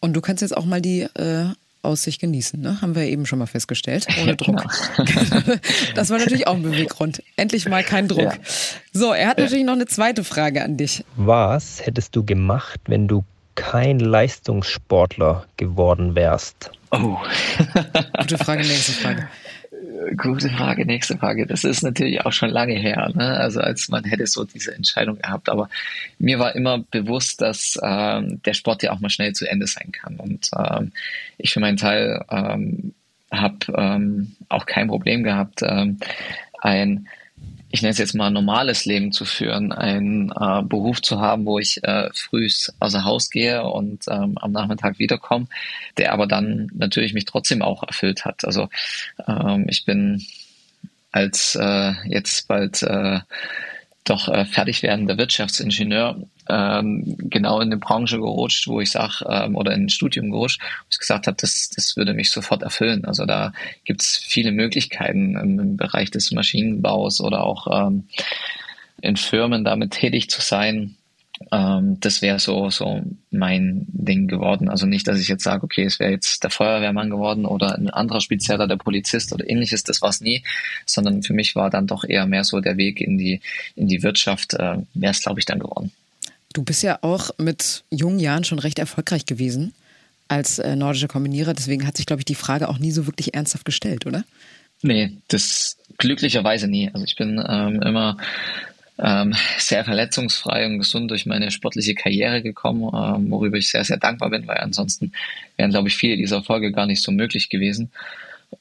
Und du kannst jetzt auch mal die äh, Aussicht genießen, ne? Haben wir eben schon mal festgestellt. Ohne Druck. Genau. das war natürlich auch ein Beweggrund. Endlich mal kein Druck. Ja. So, er hat natürlich noch eine zweite Frage an dich. Was hättest du gemacht, wenn du kein Leistungssportler geworden wärst? Oh. Gute Frage, nächste Frage. Gute Frage, nächste Frage. Das ist natürlich auch schon lange her, ne? also als man hätte so diese Entscheidung gehabt. Aber mir war immer bewusst, dass ähm, der Sport ja auch mal schnell zu Ende sein kann. Und ähm, ich für meinen Teil ähm, habe ähm, auch kein Problem gehabt, ähm, ein ich nenne es jetzt mal normales Leben zu führen, einen äh, Beruf zu haben, wo ich äh, früh außer Haus gehe und ähm, am Nachmittag wiederkomme, der aber dann natürlich mich trotzdem auch erfüllt hat. Also ähm, ich bin als äh, jetzt bald äh, doch äh, fertig werdender Wirtschaftsingenieur ähm, genau in eine Branche gerutscht, wo ich sage, ähm, oder in ein Studium gerutscht, wo ich gesagt habe, das, das würde mich sofort erfüllen. Also da gibt's viele Möglichkeiten im, im, Bereich des Maschinenbaus oder auch ähm, in Firmen damit tätig zu sein. Ähm, das wäre so, so mein Ding geworden. Also nicht, dass ich jetzt sage, okay, es wäre jetzt der Feuerwehrmann geworden oder ein anderer Spezieller, der Polizist oder ähnliches, das war es nie, sondern für mich war dann doch eher mehr so der Weg in die, in die Wirtschaft, äh, wäre es, glaube ich, dann geworden. Du bist ja auch mit jungen Jahren schon recht erfolgreich gewesen als äh, nordischer Kombinierer, deswegen hat sich, glaube ich, die Frage auch nie so wirklich ernsthaft gestellt, oder? Nee, das glücklicherweise nie. Also ich bin ähm, immer ähm, sehr verletzungsfrei und gesund durch meine sportliche Karriere gekommen, ähm, worüber ich sehr, sehr dankbar bin, weil ansonsten wären, glaube ich, viele dieser Erfolge gar nicht so möglich gewesen.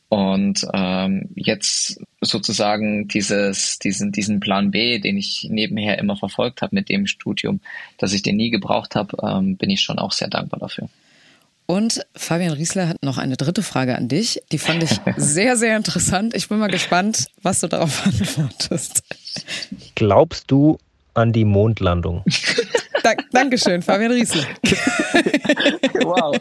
Und ähm, jetzt sozusagen dieses, diesen, diesen Plan B, den ich nebenher immer verfolgt habe mit dem Studium, dass ich den nie gebraucht habe, ähm, bin ich schon auch sehr dankbar dafür. Und Fabian Riesler hat noch eine dritte Frage an dich. Die fand ich sehr, sehr interessant. Ich bin mal gespannt, was du darauf antwortest. Glaubst du an die Mondlandung? Dank, Dankeschön, Fabian Riesler. wow,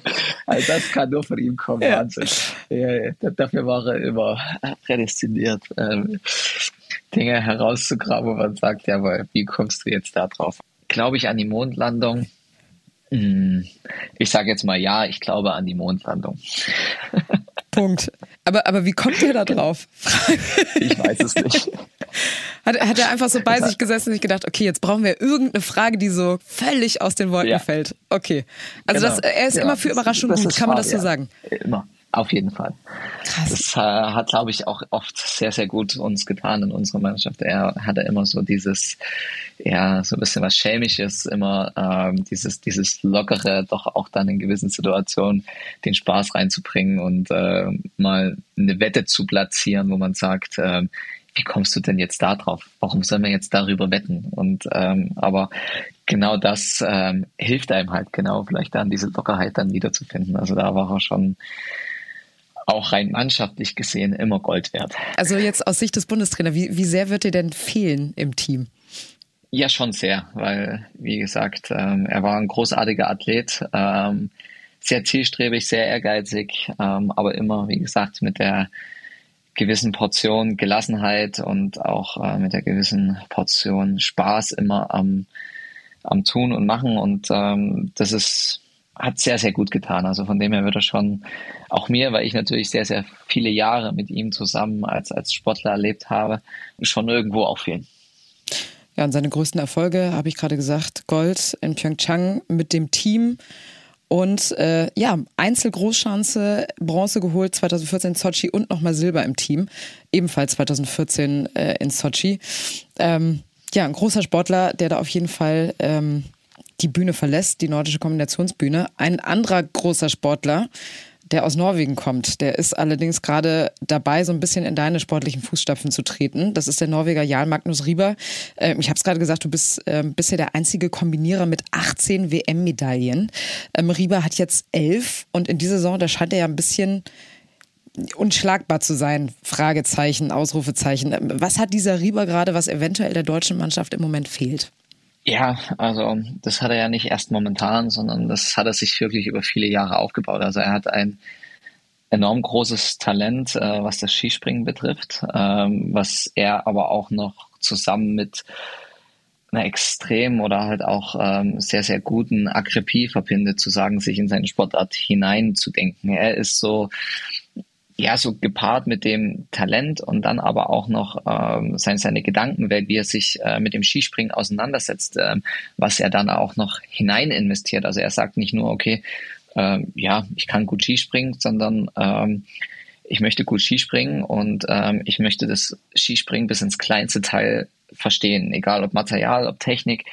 also das kann nur von ihm kommen. Ja. Wahnsinn. Ja, dafür war er immer prädestiniert, ähm, Dinge herauszugraben, wo man sagt, jawohl, wie kommst du jetzt da drauf? Glaube ich an die Mondlandung? Hm, ich sage jetzt mal ja, ich glaube an die Mondlandung. Punkt. Aber, aber wie kommt ihr da drauf? ich weiß es nicht. Hat, hat er einfach so bei sich gesessen und sich gedacht, okay, jetzt brauchen wir irgendeine Frage, die so völlig aus den Wolken ja. fällt. Okay. Also genau. das, er ist ja. immer für Überraschungen gut, kann man das so sagen? Immer. Auf jeden Fall. Krass. Das äh, hat, glaube ich, auch oft sehr, sehr gut uns getan in unserer Mannschaft. Er hatte immer so dieses, ja, so ein bisschen was Schämisches, immer ähm, dieses, dieses Lockere, doch auch dann in gewissen Situationen den Spaß reinzubringen und äh, mal eine Wette zu platzieren, wo man sagt, äh, wie kommst du denn jetzt da drauf? Warum sollen wir jetzt darüber wetten? Und ähm, aber genau das ähm, hilft einem halt genau, vielleicht dann diese Lockerheit dann wiederzufinden. Also da war er schon auch rein mannschaftlich gesehen immer Gold wert. Also jetzt aus Sicht des Bundestrainers, wie, wie sehr wird dir denn fehlen im Team? Ja, schon sehr, weil, wie gesagt, ähm, er war ein großartiger Athlet, ähm, sehr zielstrebig, sehr ehrgeizig, ähm, aber immer, wie gesagt, mit der gewissen Portion Gelassenheit und auch äh, mit der gewissen Portion Spaß immer am, am Tun und Machen. Und ähm, das ist hat sehr, sehr gut getan. Also von dem her wird er schon auch mir, weil ich natürlich sehr, sehr viele Jahre mit ihm zusammen als, als Sportler erlebt habe, schon irgendwo auch. Ja, und seine größten Erfolge, habe ich gerade gesagt, Gold in Pyeongchang mit dem Team und äh, ja, Einzelgroßschanze, Bronze geholt 2014 in Sochi und nochmal Silber im Team, ebenfalls 2014 äh, in Sochi. Ähm, ja, ein großer Sportler, der da auf jeden Fall ähm, die Bühne verlässt, die nordische Kombinationsbühne. Ein anderer großer Sportler, der aus Norwegen kommt, der ist allerdings gerade dabei, so ein bisschen in deine sportlichen Fußstapfen zu treten. Das ist der Norweger Jan Magnus Rieber. Ähm, ich habe es gerade gesagt, du bist ähm, bisher der einzige Kombinierer mit 18 WM-Medaillen. Ähm, Rieber hat jetzt elf und in dieser Saison, da scheint er ja ein bisschen unschlagbar zu sein. Fragezeichen, Ausrufezeichen. Was hat dieser Rieber gerade, was eventuell der deutschen Mannschaft im Moment fehlt? Ja, also das hat er ja nicht erst momentan, sondern das hat er sich wirklich über viele Jahre aufgebaut. Also er hat ein enorm großes Talent, äh, was das Skispringen betrifft, ähm, was er aber auch noch zusammen mit einer extrem oder halt auch ähm, sehr, sehr guten Akribie verbindet, zu sagen, sich in seine Sportart hineinzudenken. Er ist so ja, so gepaart mit dem Talent und dann aber auch noch ähm, seine, seine Gedankenwelt, wie er sich äh, mit dem Skispringen auseinandersetzt, äh, was er dann auch noch hinein investiert. Also er sagt nicht nur, okay, äh, ja, ich kann gut Skispringen, sondern ähm, ich möchte gut Skispringen und ähm, ich möchte das Skispringen bis ins kleinste Teil verstehen, egal ob Material, ob Technik.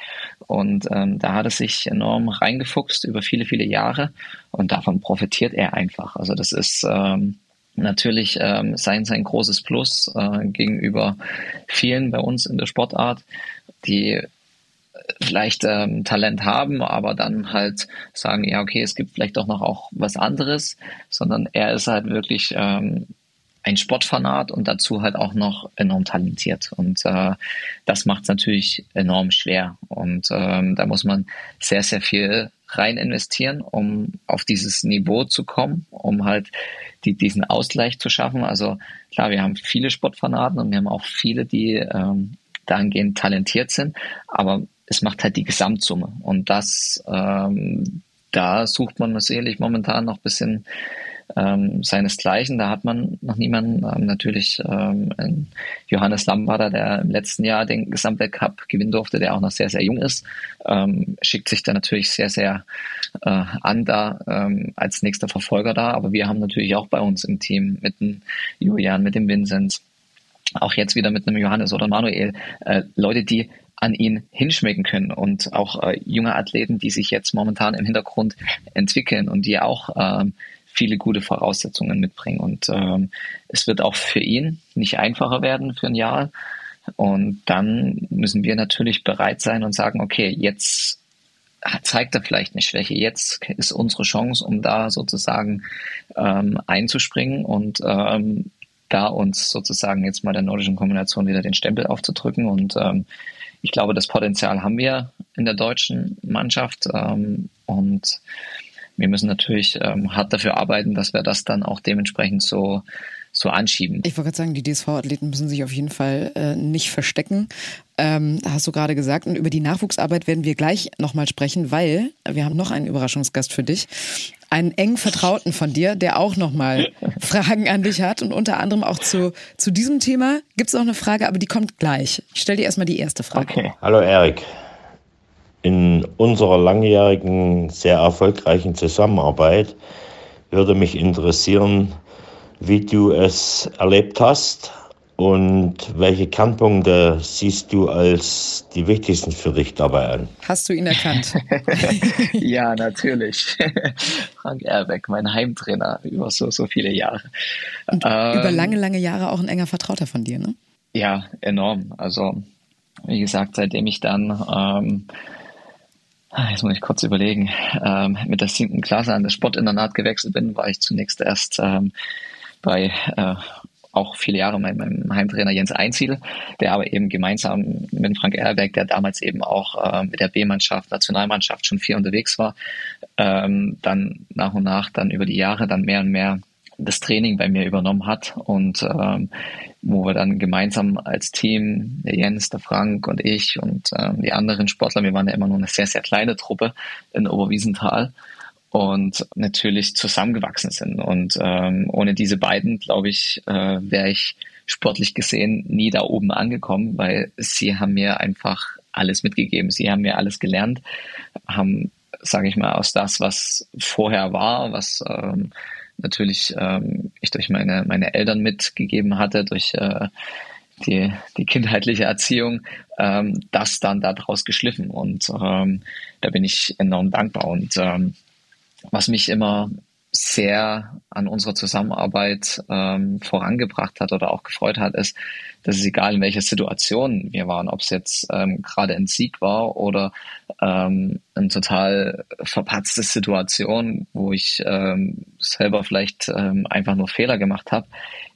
Und ähm, da hat er sich enorm reingefuchst über viele, viele Jahre und davon profitiert er einfach. Also das ist ähm, natürlich ähm, sein sein großes Plus äh, gegenüber vielen bei uns in der Sportart, die vielleicht ähm, Talent haben, aber dann halt sagen, ja, okay, es gibt vielleicht doch noch auch was anderes, sondern er ist halt wirklich ähm, ein Sportfanat und dazu halt auch noch enorm talentiert. Und äh, das macht es natürlich enorm schwer. Und ähm, da muss man sehr, sehr viel rein investieren, um auf dieses Niveau zu kommen, um halt die, diesen Ausgleich zu schaffen. Also klar, wir haben viele Sportfanaten und wir haben auch viele, die ähm, dahingehend talentiert sind, aber es macht halt die Gesamtsumme. Und das, ähm, da sucht man sicherlich momentan noch ein bisschen ähm, seinesgleichen. Da hat man noch niemanden. Ähm, natürlich ähm, Johannes Lambarder, der im letzten Jahr den Gesamtweltcup gewinnen durfte, der auch noch sehr, sehr jung ist, ähm, schickt sich da natürlich sehr, sehr äh, an da ähm, als nächster Verfolger da. Aber wir haben natürlich auch bei uns im Team mit dem Julian, mit dem Vinzenz, auch jetzt wieder mit einem Johannes oder Manuel, äh, Leute, die an ihn hinschmecken können und auch äh, junge Athleten, die sich jetzt momentan im Hintergrund entwickeln und die auch ähm, viele gute Voraussetzungen mitbringen. Und ähm, es wird auch für ihn nicht einfacher werden für ein Jahr. Und dann müssen wir natürlich bereit sein und sagen, okay, jetzt zeigt er vielleicht eine Schwäche. Jetzt ist unsere Chance, um da sozusagen ähm, einzuspringen und ähm, da uns sozusagen jetzt mal der nordischen Kombination wieder den Stempel aufzudrücken. Und ähm, ich glaube, das Potenzial haben wir in der deutschen Mannschaft. Ähm, und wir müssen natürlich ähm, hart dafür arbeiten, dass wir das dann auch dementsprechend so so anschieben. Ich wollte gerade sagen, die DSV-Athleten müssen sich auf jeden Fall äh, nicht verstecken. Ähm, hast du gerade gesagt. Und über die Nachwuchsarbeit werden wir gleich nochmal sprechen, weil wir haben noch einen Überraschungsgast für dich. Einen eng Vertrauten von dir, der auch nochmal Fragen an dich hat. Und unter anderem auch zu, zu diesem Thema gibt es noch eine Frage, aber die kommt gleich. Ich stelle dir erstmal die erste Frage. Okay. Hallo Erik. In unserer langjährigen, sehr erfolgreichen Zusammenarbeit würde mich interessieren, wie du es erlebt hast und welche Kernpunkte siehst du als die wichtigsten für dich dabei an? Hast du ihn erkannt? ja, natürlich. Frank Erbeck, mein Heimtrainer über so, so viele Jahre. Und ähm, über lange, lange Jahre auch ein enger Vertrauter von dir, ne? Ja, enorm. Also, wie gesagt, seitdem ich dann ähm, Jetzt muss ich kurz überlegen. Ähm, mit der siebten Klasse an das Sportinternat gewechselt bin, war ich zunächst erst ähm, bei äh, auch viele Jahre mein, meinem Heimtrainer Jens Einziel, der aber eben gemeinsam mit Frank Erberg, der damals eben auch äh, mit der B-Mannschaft, Nationalmannschaft schon viel unterwegs war, ähm, dann nach und nach dann über die Jahre dann mehr und mehr das Training bei mir übernommen hat und ähm, wo wir dann gemeinsam als Team, der Jens, der Frank und ich und ähm, die anderen Sportler, wir waren ja immer nur eine sehr, sehr kleine Truppe in Oberwiesenthal, und natürlich zusammengewachsen sind. Und ähm, ohne diese beiden, glaube ich, äh, wäre ich sportlich gesehen nie da oben angekommen, weil sie haben mir einfach alles mitgegeben. Sie haben mir alles gelernt, haben, sage ich mal, aus das, was vorher war, was ähm, natürlich ähm, ich durch meine, meine Eltern mitgegeben hatte, durch äh, die, die kindheitliche Erziehung, ähm, das dann daraus geschliffen. Und ähm, da bin ich enorm dankbar. Und ähm, was mich immer sehr an unserer Zusammenarbeit ähm, vorangebracht hat oder auch gefreut hat, ist, dass es egal in welcher Situation wir waren, ob es jetzt ähm, gerade ein Sieg war oder ähm, eine total verpatzte Situation, wo ich ähm, selber vielleicht ähm, einfach nur Fehler gemacht habe,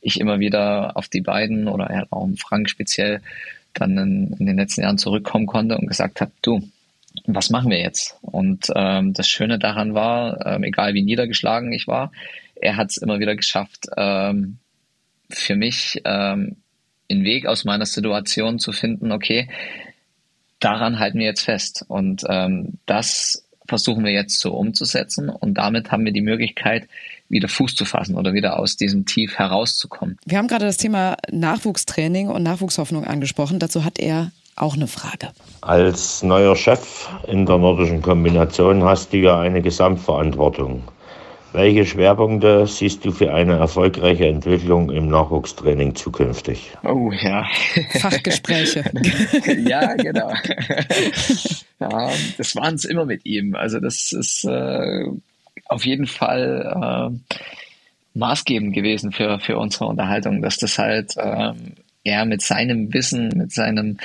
ich immer wieder auf die beiden oder auch Frank speziell dann in, in den letzten Jahren zurückkommen konnte und gesagt habe, du, was machen wir jetzt? Und ähm, das Schöne daran war, ähm, egal wie niedergeschlagen ich war, er hat es immer wieder geschafft, ähm, für mich ähm, den Weg aus meiner Situation zu finden, okay, daran halten wir jetzt fest. Und ähm, das versuchen wir jetzt so umzusetzen und damit haben wir die Möglichkeit, wieder Fuß zu fassen oder wieder aus diesem Tief herauszukommen. Wir haben gerade das Thema Nachwuchstraining und Nachwuchshoffnung angesprochen. Dazu hat er auch eine Frage. Als neuer Chef in der nordischen Kombination hast du ja eine Gesamtverantwortung. Welche Schwerpunkte siehst du für eine erfolgreiche Entwicklung im Nachwuchstraining zukünftig? Oh ja. Fachgespräche. ja, genau. ja, das waren es immer mit ihm. Also das ist äh, auf jeden Fall äh, maßgebend gewesen für, für unsere Unterhaltung, dass das halt äh, er mit seinem Wissen, mit seinem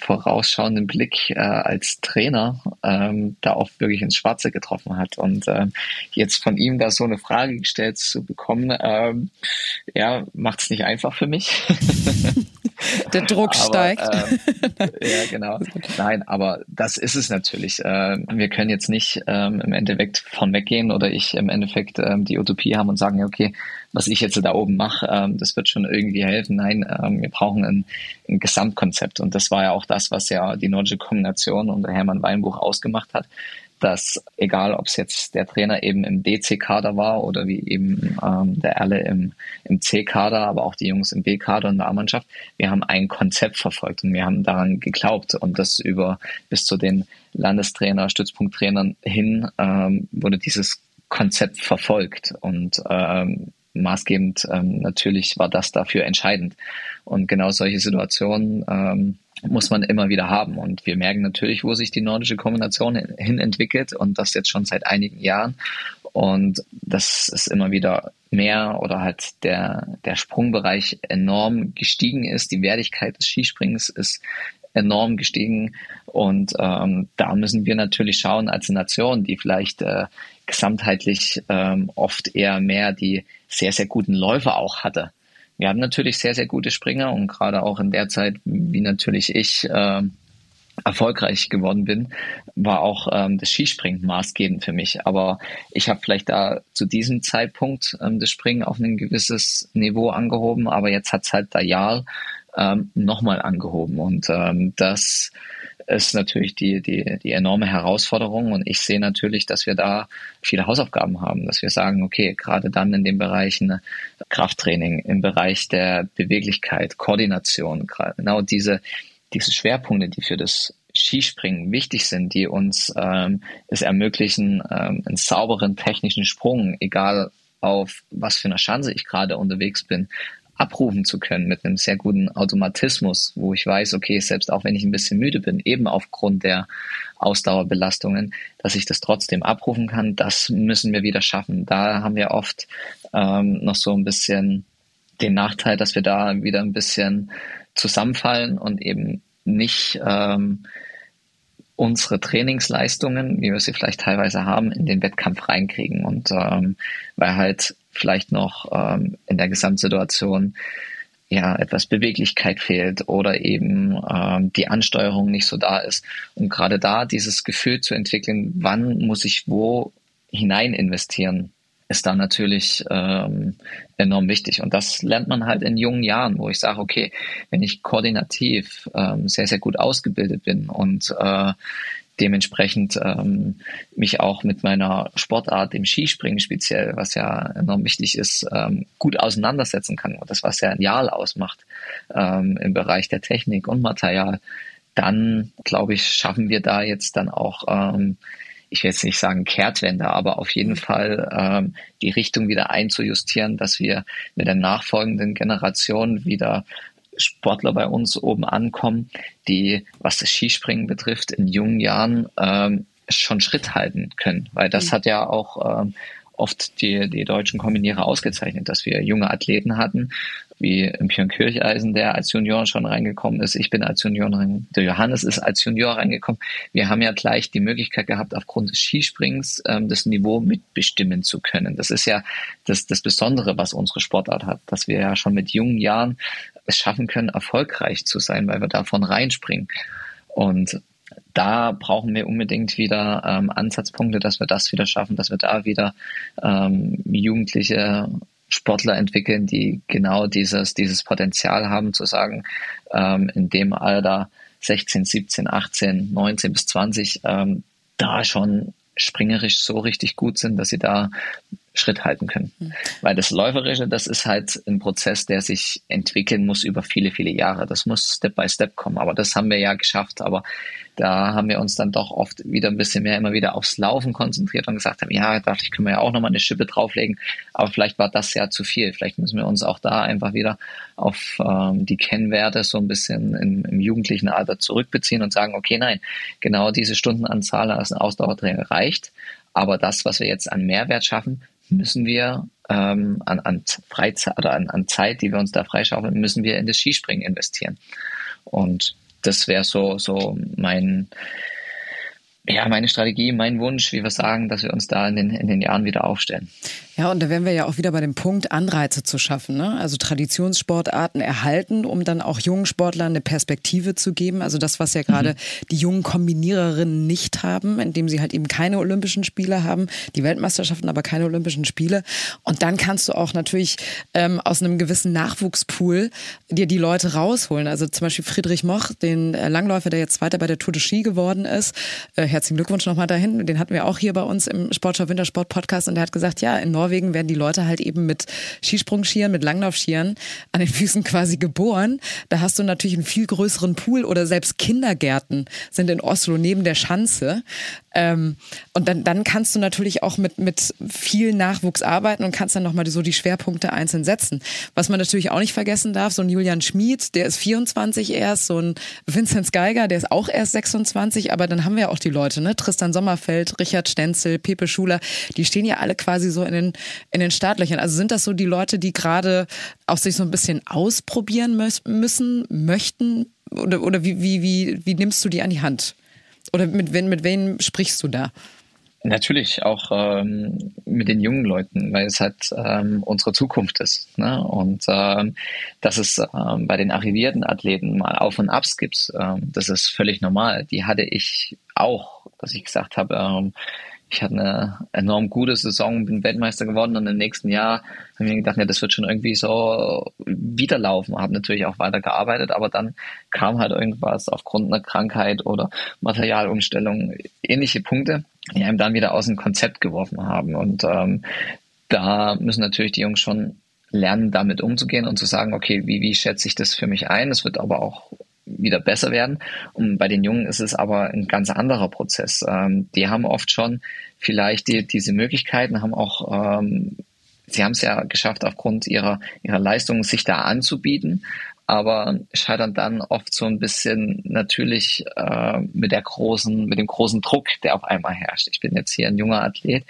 vorausschauenden Blick äh, als Trainer ähm, da auch wirklich ins Schwarze getroffen hat. Und ähm, jetzt von ihm da so eine Frage gestellt zu bekommen, ähm, ja, macht es nicht einfach für mich. Der Druck aber, steigt. Äh, ja, genau. Nein, aber das ist es natürlich. Äh, wir können jetzt nicht ähm, im Endeffekt von weggehen oder ich im Endeffekt ähm, die Utopie haben und sagen, okay, was ich jetzt da oben mache, ähm, das wird schon irgendwie helfen. Nein, ähm, wir brauchen ein, ein Gesamtkonzept. Und das war ja auch das, was ja die nordische Kombination und der Hermann Weinbuch ausgemacht hat dass egal, ob es jetzt der Trainer eben im DC-Kader war oder wie eben ähm, der Erle im, im C-Kader, aber auch die Jungs im B-Kader und der A-Mannschaft, wir haben ein Konzept verfolgt und wir haben daran geglaubt und das über bis zu den Landestrainer, Stützpunkttrainern hin ähm, wurde dieses Konzept verfolgt und ähm, maßgebend ähm, natürlich war das dafür entscheidend. Und genau solche Situationen ähm, muss man immer wieder haben. Und wir merken natürlich, wo sich die nordische Kombination hin entwickelt und das jetzt schon seit einigen Jahren. Und dass es immer wieder mehr oder halt der, der Sprungbereich enorm gestiegen ist. Die Wertigkeit des Skisprings ist enorm gestiegen. Und ähm, da müssen wir natürlich schauen als Nation, die vielleicht äh, gesamtheitlich ähm, oft eher mehr die sehr, sehr guten Läufer auch hatte. Wir haben natürlich sehr, sehr gute Springer und gerade auch in der Zeit, wie natürlich ich äh, erfolgreich geworden bin, war auch ähm, das Skispringen maßgebend für mich. Aber ich habe vielleicht da zu diesem Zeitpunkt ähm, das Springen auf ein gewisses Niveau angehoben, aber jetzt hat's halt der Jahr ähm, nochmal angehoben. Und ähm, das ist natürlich die, die, die enorme Herausforderung. Und ich sehe natürlich, dass wir da viele Hausaufgaben haben, dass wir sagen, okay, gerade dann in den Bereichen Krafttraining, im Bereich der Beweglichkeit, Koordination, genau diese, diese Schwerpunkte, die für das Skispringen wichtig sind, die uns ähm, es ermöglichen, ähm, einen sauberen technischen Sprung, egal auf was für einer Chance ich gerade unterwegs bin, abrufen zu können mit einem sehr guten Automatismus, wo ich weiß, okay, selbst auch wenn ich ein bisschen müde bin, eben aufgrund der Ausdauerbelastungen, dass ich das trotzdem abrufen kann, das müssen wir wieder schaffen. Da haben wir oft ähm, noch so ein bisschen den Nachteil, dass wir da wieder ein bisschen zusammenfallen und eben nicht ähm, unsere Trainingsleistungen, wie wir sie vielleicht teilweise haben, in den Wettkampf reinkriegen. Und ähm, weil halt vielleicht noch ähm, in der Gesamtsituation ja etwas Beweglichkeit fehlt oder eben ähm, die Ansteuerung nicht so da ist. Und gerade da dieses Gefühl zu entwickeln, wann muss ich wo hinein investieren, ist da natürlich ähm, enorm wichtig. Und das lernt man halt in jungen Jahren, wo ich sage, okay, wenn ich koordinativ ähm, sehr, sehr gut ausgebildet bin und äh, dementsprechend ähm, mich auch mit meiner Sportart, dem Skispringen speziell, was ja enorm wichtig ist, ähm, gut auseinandersetzen kann. Und das, was ja ein Jahr ausmacht ähm, im Bereich der Technik und Material, dann glaube ich, schaffen wir da jetzt dann auch, ähm, ich will jetzt nicht sagen Kehrtwende, aber auf jeden Fall ähm, die Richtung wieder einzujustieren, dass wir mit der nachfolgenden Generation wieder Sportler bei uns oben ankommen, die, was das Skispringen betrifft, in jungen Jahren ähm, schon Schritt halten können. Weil das mhm. hat ja auch ähm, oft die, die deutschen Kombinierer ausgezeichnet, dass wir junge Athleten hatten, wie Björn Kircheisen, der als Junior schon reingekommen ist. Ich bin als Junior reingekommen. Der Johannes ist als Junior reingekommen. Wir haben ja gleich die Möglichkeit gehabt, aufgrund des Skisprings ähm, das Niveau mitbestimmen zu können. Das ist ja das, das Besondere, was unsere Sportart hat, dass wir ja schon mit jungen Jahren es schaffen können, erfolgreich zu sein, weil wir davon reinspringen. Und da brauchen wir unbedingt wieder ähm, Ansatzpunkte, dass wir das wieder schaffen, dass wir da wieder ähm, jugendliche Sportler entwickeln, die genau dieses, dieses Potenzial haben, zu sagen, ähm, in dem Alter 16, 17, 18, 19 bis 20, ähm, da schon springerisch so richtig gut sind, dass sie da Schritt halten können. Mhm. Weil das Läuferische, das ist halt ein Prozess, der sich entwickeln muss über viele, viele Jahre. Das muss Step by Step kommen. Aber das haben wir ja geschafft. Aber da haben wir uns dann doch oft wieder ein bisschen mehr immer wieder aufs Laufen konzentriert und gesagt haben, ja, dachte ich, können wir ja auch nochmal eine Schippe drauflegen. Aber vielleicht war das ja zu viel. Vielleicht müssen wir uns auch da einfach wieder auf ähm, die Kennwerte so ein bisschen im, im jugendlichen Alter zurückbeziehen und sagen, okay, nein, genau diese Stundenanzahl als Ausdauertraining reicht. Aber das, was wir jetzt an Mehrwert schaffen, müssen wir ähm, an, an Freizeit oder an, an Zeit, die wir uns da freischaufeln, müssen wir in das Skispringen investieren. Und das wäre so, so mein, ja, meine Strategie, mein Wunsch, wie wir sagen, dass wir uns da in den, in den Jahren wieder aufstellen. Ja, und da wären wir ja auch wieder bei dem Punkt, Anreize zu schaffen. Ne? Also Traditionssportarten erhalten, um dann auch jungen Sportlern eine Perspektive zu geben. Also das, was ja gerade mhm. die jungen Kombiniererinnen nicht haben, indem sie halt eben keine Olympischen Spiele haben, die Weltmeisterschaften, aber keine Olympischen Spiele. Und dann kannst du auch natürlich ähm, aus einem gewissen Nachwuchspool dir die Leute rausholen. Also zum Beispiel Friedrich Moch, den äh, Langläufer, der jetzt Zweiter bei der Tour de Ski geworden ist. Äh, herzlichen Glückwunsch nochmal dahin. Den hatten wir auch hier bei uns im Sportschau Wintersport Podcast und der hat gesagt, ja, in Norwegen werden die Leute halt eben mit Skisprungschieren, mit Langlaufschieren an den Füßen quasi geboren. Da hast du natürlich einen viel größeren Pool oder selbst Kindergärten sind in Oslo neben der Schanze. Ähm, und dann, dann kannst du natürlich auch mit, mit viel Nachwuchs arbeiten und kannst dann nochmal so die Schwerpunkte einzeln setzen. Was man natürlich auch nicht vergessen darf, so ein Julian Schmid, der ist 24 erst, so ein Vincent Geiger, der ist auch erst 26, aber dann haben wir ja auch die Leute, ne? Tristan Sommerfeld, Richard Stenzel, Pepe Schuler, die stehen ja alle quasi so in den, in den Startlöchern. Also sind das so die Leute, die gerade auch sich so ein bisschen ausprobieren müssen, möchten? Oder, oder wie, wie, wie, wie nimmst du die an die Hand? Oder mit, wen, mit wem sprichst du da? Natürlich auch ähm, mit den jungen Leuten, weil es halt ähm, unsere Zukunft ist. Ne? Und ähm, dass es ähm, bei den arrivierten Athleten mal Auf und Abs gibt, ähm, das ist völlig normal. Die hatte ich auch, dass ich gesagt habe, ähm, ich hatte eine enorm gute Saison, bin Weltmeister geworden und im nächsten Jahr habe ich mir gedacht, ja, das wird schon irgendwie so wiederlaufen. Habe natürlich auch weiter gearbeitet, aber dann kam halt irgendwas aufgrund einer Krankheit oder Materialumstellung, ähnliche Punkte, die einem dann wieder aus dem Konzept geworfen haben. Und ähm, da müssen natürlich die Jungs schon lernen, damit umzugehen und zu sagen, okay, wie, wie schätze ich das für mich ein? Es wird aber auch wieder besser werden. Und bei den Jungen ist es aber ein ganz anderer Prozess. Ähm, die haben oft schon vielleicht die, diese Möglichkeiten, haben auch, ähm, sie haben es ja geschafft, aufgrund ihrer, ihrer Leistungen sich da anzubieten, aber scheitern dann oft so ein bisschen natürlich äh, mit der großen, mit dem großen Druck, der auf einmal herrscht. Ich bin jetzt hier ein junger Athlet,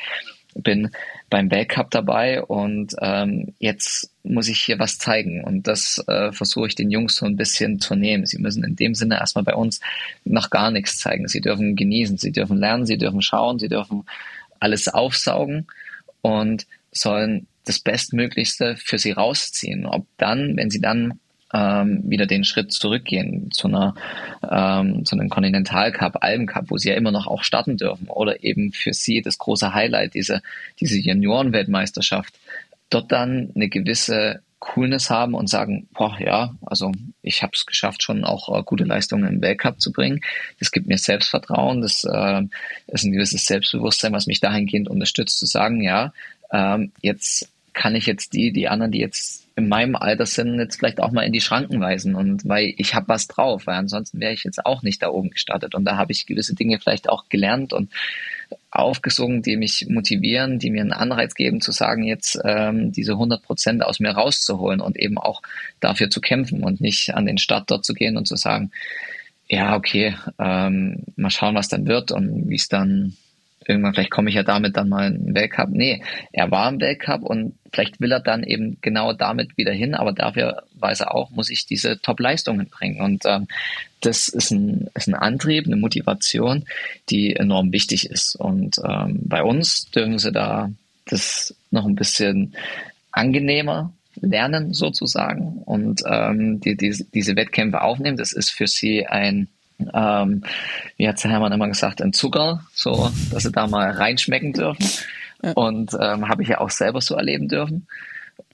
bin beim Weltcup dabei und ähm, jetzt muss ich hier was zeigen und das äh, versuche ich den Jungs so ein bisschen zu nehmen. Sie müssen in dem Sinne erstmal bei uns noch gar nichts zeigen. Sie dürfen genießen, sie dürfen lernen, sie dürfen schauen, sie dürfen alles aufsaugen und sollen das Bestmöglichste für sie rausziehen. Ob dann, wenn sie dann ähm, wieder den Schritt zurückgehen zu einer ähm, zu einem Continental Cup, Alben Cup, wo sie ja immer noch auch starten dürfen oder eben für sie das große Highlight diese diese Juniorenweltmeisterschaft dort dann eine gewisse Coolness haben und sagen, boah, ja, also ich habe es geschafft, schon auch äh, gute Leistungen im Weltcup zu bringen. Das gibt mir Selbstvertrauen, das äh, ist ein gewisses Selbstbewusstsein, was mich dahingehend unterstützt, zu sagen, ja, ähm, jetzt kann ich jetzt die, die anderen, die jetzt in meinem Alter sind, jetzt vielleicht auch mal in die Schranken weisen und weil ich habe was drauf, weil ansonsten wäre ich jetzt auch nicht da oben gestartet. Und da habe ich gewisse Dinge vielleicht auch gelernt und aufgesungen, die mich motivieren, die mir einen Anreiz geben, zu sagen, jetzt ähm, diese 100 Prozent aus mir rauszuholen und eben auch dafür zu kämpfen und nicht an den Start dort zu gehen und zu sagen, ja, okay, ähm, mal schauen, was dann wird und wie es dann irgendwann, vielleicht komme ich ja damit dann mal in den Weltcup. Nee, er war im Weltcup und vielleicht will er dann eben genau damit wieder hin, aber dafür weiß er auch, muss ich diese Top-Leistungen bringen. Und ähm, das ist ein, ist ein Antrieb, eine Motivation, die enorm wichtig ist. Und ähm, bei uns dürfen sie da das noch ein bisschen angenehmer lernen sozusagen und ähm, die, die, diese Wettkämpfe aufnehmen. Das ist für sie ein ähm, wie hat Hermann immer gesagt, ein Zucker, so, dass sie da mal reinschmecken dürfen. Ja. Und ähm, habe ich ja auch selber so erleben dürfen.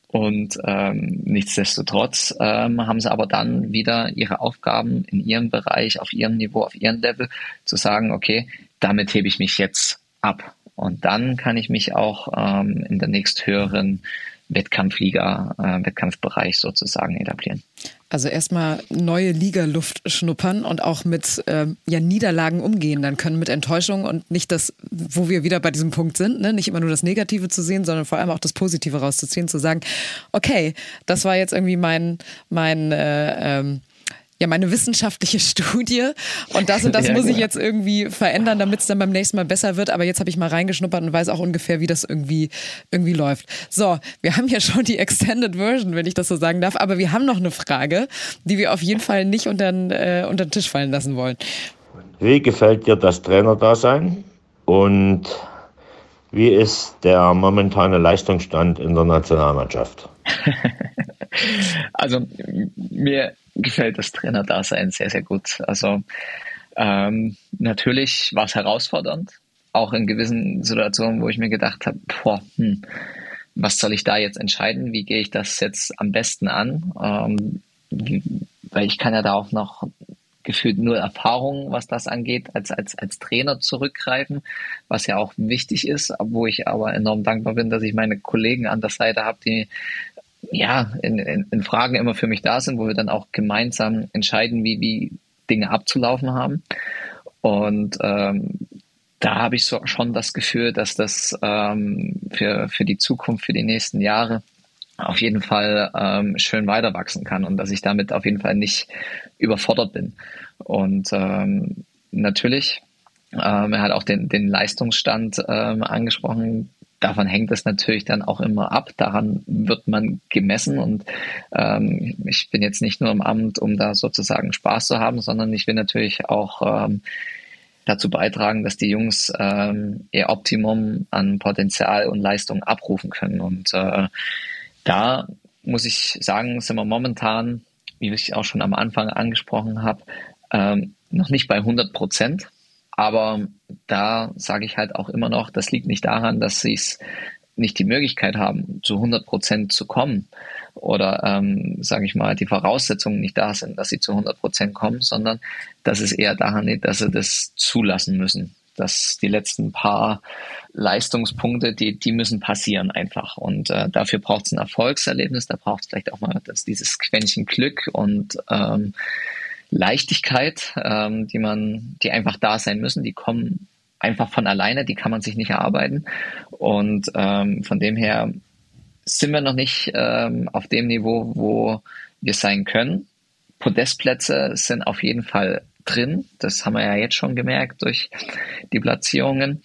Und ähm, nichtsdestotrotz ähm, haben sie aber dann wieder ihre Aufgaben in ihrem Bereich, auf ihrem Niveau, auf ihrem Level, zu sagen, okay, damit hebe ich mich jetzt ab. Und dann kann ich mich auch ähm, in der nächsthöheren Wettkampfliga, äh, Wettkampfbereich sozusagen etablieren. Also erstmal neue Liga-Luft schnuppern und auch mit ähm, ja, Niederlagen umgehen dann können, mit Enttäuschung und nicht das, wo wir wieder bei diesem Punkt sind, ne? nicht immer nur das Negative zu sehen, sondern vor allem auch das Positive rauszuziehen, zu sagen, okay, das war jetzt irgendwie mein, mein äh, ähm, ja meine wissenschaftliche Studie und das und das ja, muss ich jetzt irgendwie verändern, damit es dann beim nächsten Mal besser wird. Aber jetzt habe ich mal reingeschnuppert und weiß auch ungefähr, wie das irgendwie, irgendwie läuft. So, wir haben ja schon die Extended Version, wenn ich das so sagen darf, aber wir haben noch eine Frage, die wir auf jeden Fall nicht unter, äh, unter den Tisch fallen lassen wollen. Wie gefällt dir das Trainerdasein und wie ist der momentane Leistungsstand in der Nationalmannschaft? also mir gefällt das Trainerdasein sehr, sehr gut. Also ähm, natürlich war es herausfordernd, auch in gewissen Situationen, wo ich mir gedacht habe, boah, hm, was soll ich da jetzt entscheiden? Wie gehe ich das jetzt am besten an? Ähm, weil ich kann ja da auch noch gefühlt nur Erfahrung, was das angeht, als, als, als Trainer zurückgreifen, was ja auch wichtig ist, wo ich aber enorm dankbar bin, dass ich meine Kollegen an der Seite habe, die ja, in, in, in Fragen immer für mich da sind, wo wir dann auch gemeinsam entscheiden, wie, wie Dinge abzulaufen haben. Und ähm, da habe ich so schon das Gefühl, dass das ähm, für, für die Zukunft, für die nächsten Jahre auf jeden Fall ähm, schön weiter wachsen kann und dass ich damit auf jeden Fall nicht überfordert bin. Und ähm, natürlich, ähm, er hat auch den, den Leistungsstand ähm, angesprochen. Davon hängt es natürlich dann auch immer ab. Daran wird man gemessen. Und ähm, ich bin jetzt nicht nur im Amt, um da sozusagen Spaß zu haben, sondern ich will natürlich auch ähm, dazu beitragen, dass die Jungs ähm, ihr Optimum an Potenzial und Leistung abrufen können. Und äh, da muss ich sagen, sind wir momentan, wie ich auch schon am Anfang angesprochen habe, ähm, noch nicht bei 100 Prozent. Aber da sage ich halt auch immer noch, das liegt nicht daran, dass sie es nicht die Möglichkeit haben, zu 100 Prozent zu kommen oder, ähm, sage ich mal, die Voraussetzungen nicht da sind, dass sie zu 100 Prozent kommen, sondern dass es eher daran liegt, dass sie das zulassen müssen. Dass die letzten paar Leistungspunkte, die, die müssen passieren einfach. Und äh, dafür braucht es ein Erfolgserlebnis, da braucht es vielleicht auch mal das, dieses Quäntchen Glück und ähm, Leichtigkeit, ähm, die man, die einfach da sein müssen, die kommen einfach von alleine, die kann man sich nicht erarbeiten. Und ähm, von dem her sind wir noch nicht ähm, auf dem Niveau, wo wir sein können. Podestplätze sind auf jeden Fall drin. Das haben wir ja jetzt schon gemerkt durch die Platzierungen.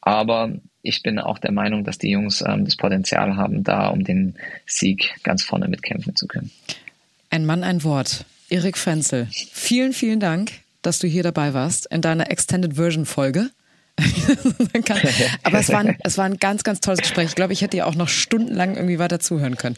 Aber ich bin auch der Meinung, dass die Jungs ähm, das Potenzial haben, da um den Sieg ganz vorne mitkämpfen zu können. Ein Mann, ein Wort. Erik Frenzel, vielen, vielen Dank, dass du hier dabei warst in deiner Extended Version Folge. Aber es war, ein, es war ein ganz, ganz tolles Gespräch. Ich glaube, ich hätte dir auch noch stundenlang irgendwie weiter zuhören können.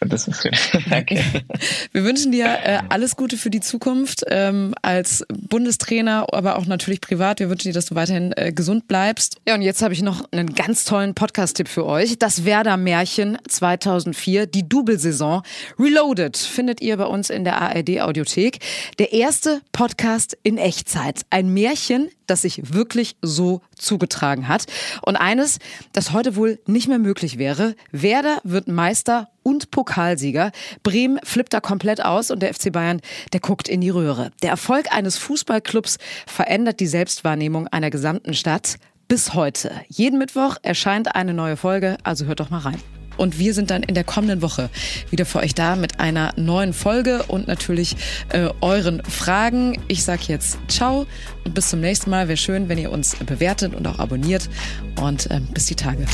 Das ist schön. Danke. Wir wünschen dir äh, alles Gute für die Zukunft ähm, als Bundestrainer, aber auch natürlich privat. Wir wünschen dir, dass du weiterhin äh, gesund bleibst. Ja, und jetzt habe ich noch einen ganz tollen Podcast-Tipp für euch. Das Werder-Märchen 2004, die Double-Saison. Reloaded findet ihr bei uns in der ARD-Audiothek. Der erste Podcast in Echtzeit. Ein Märchen, das sich wirklich so zugetragen hat. Und eines, das heute wohl nicht mehr möglich wäre. Werder wird Meister und Pokalsieger. Bremen flippt da komplett aus und der FC Bayern, der guckt in die Röhre. Der Erfolg eines Fußballclubs verändert die Selbstwahrnehmung einer gesamten Stadt bis heute. Jeden Mittwoch erscheint eine neue Folge, also hört doch mal rein. Und wir sind dann in der kommenden Woche wieder für euch da mit einer neuen Folge und natürlich äh, euren Fragen. Ich sage jetzt ciao und bis zum nächsten Mal. Wäre schön, wenn ihr uns bewertet und auch abonniert. Und äh, bis die Tage.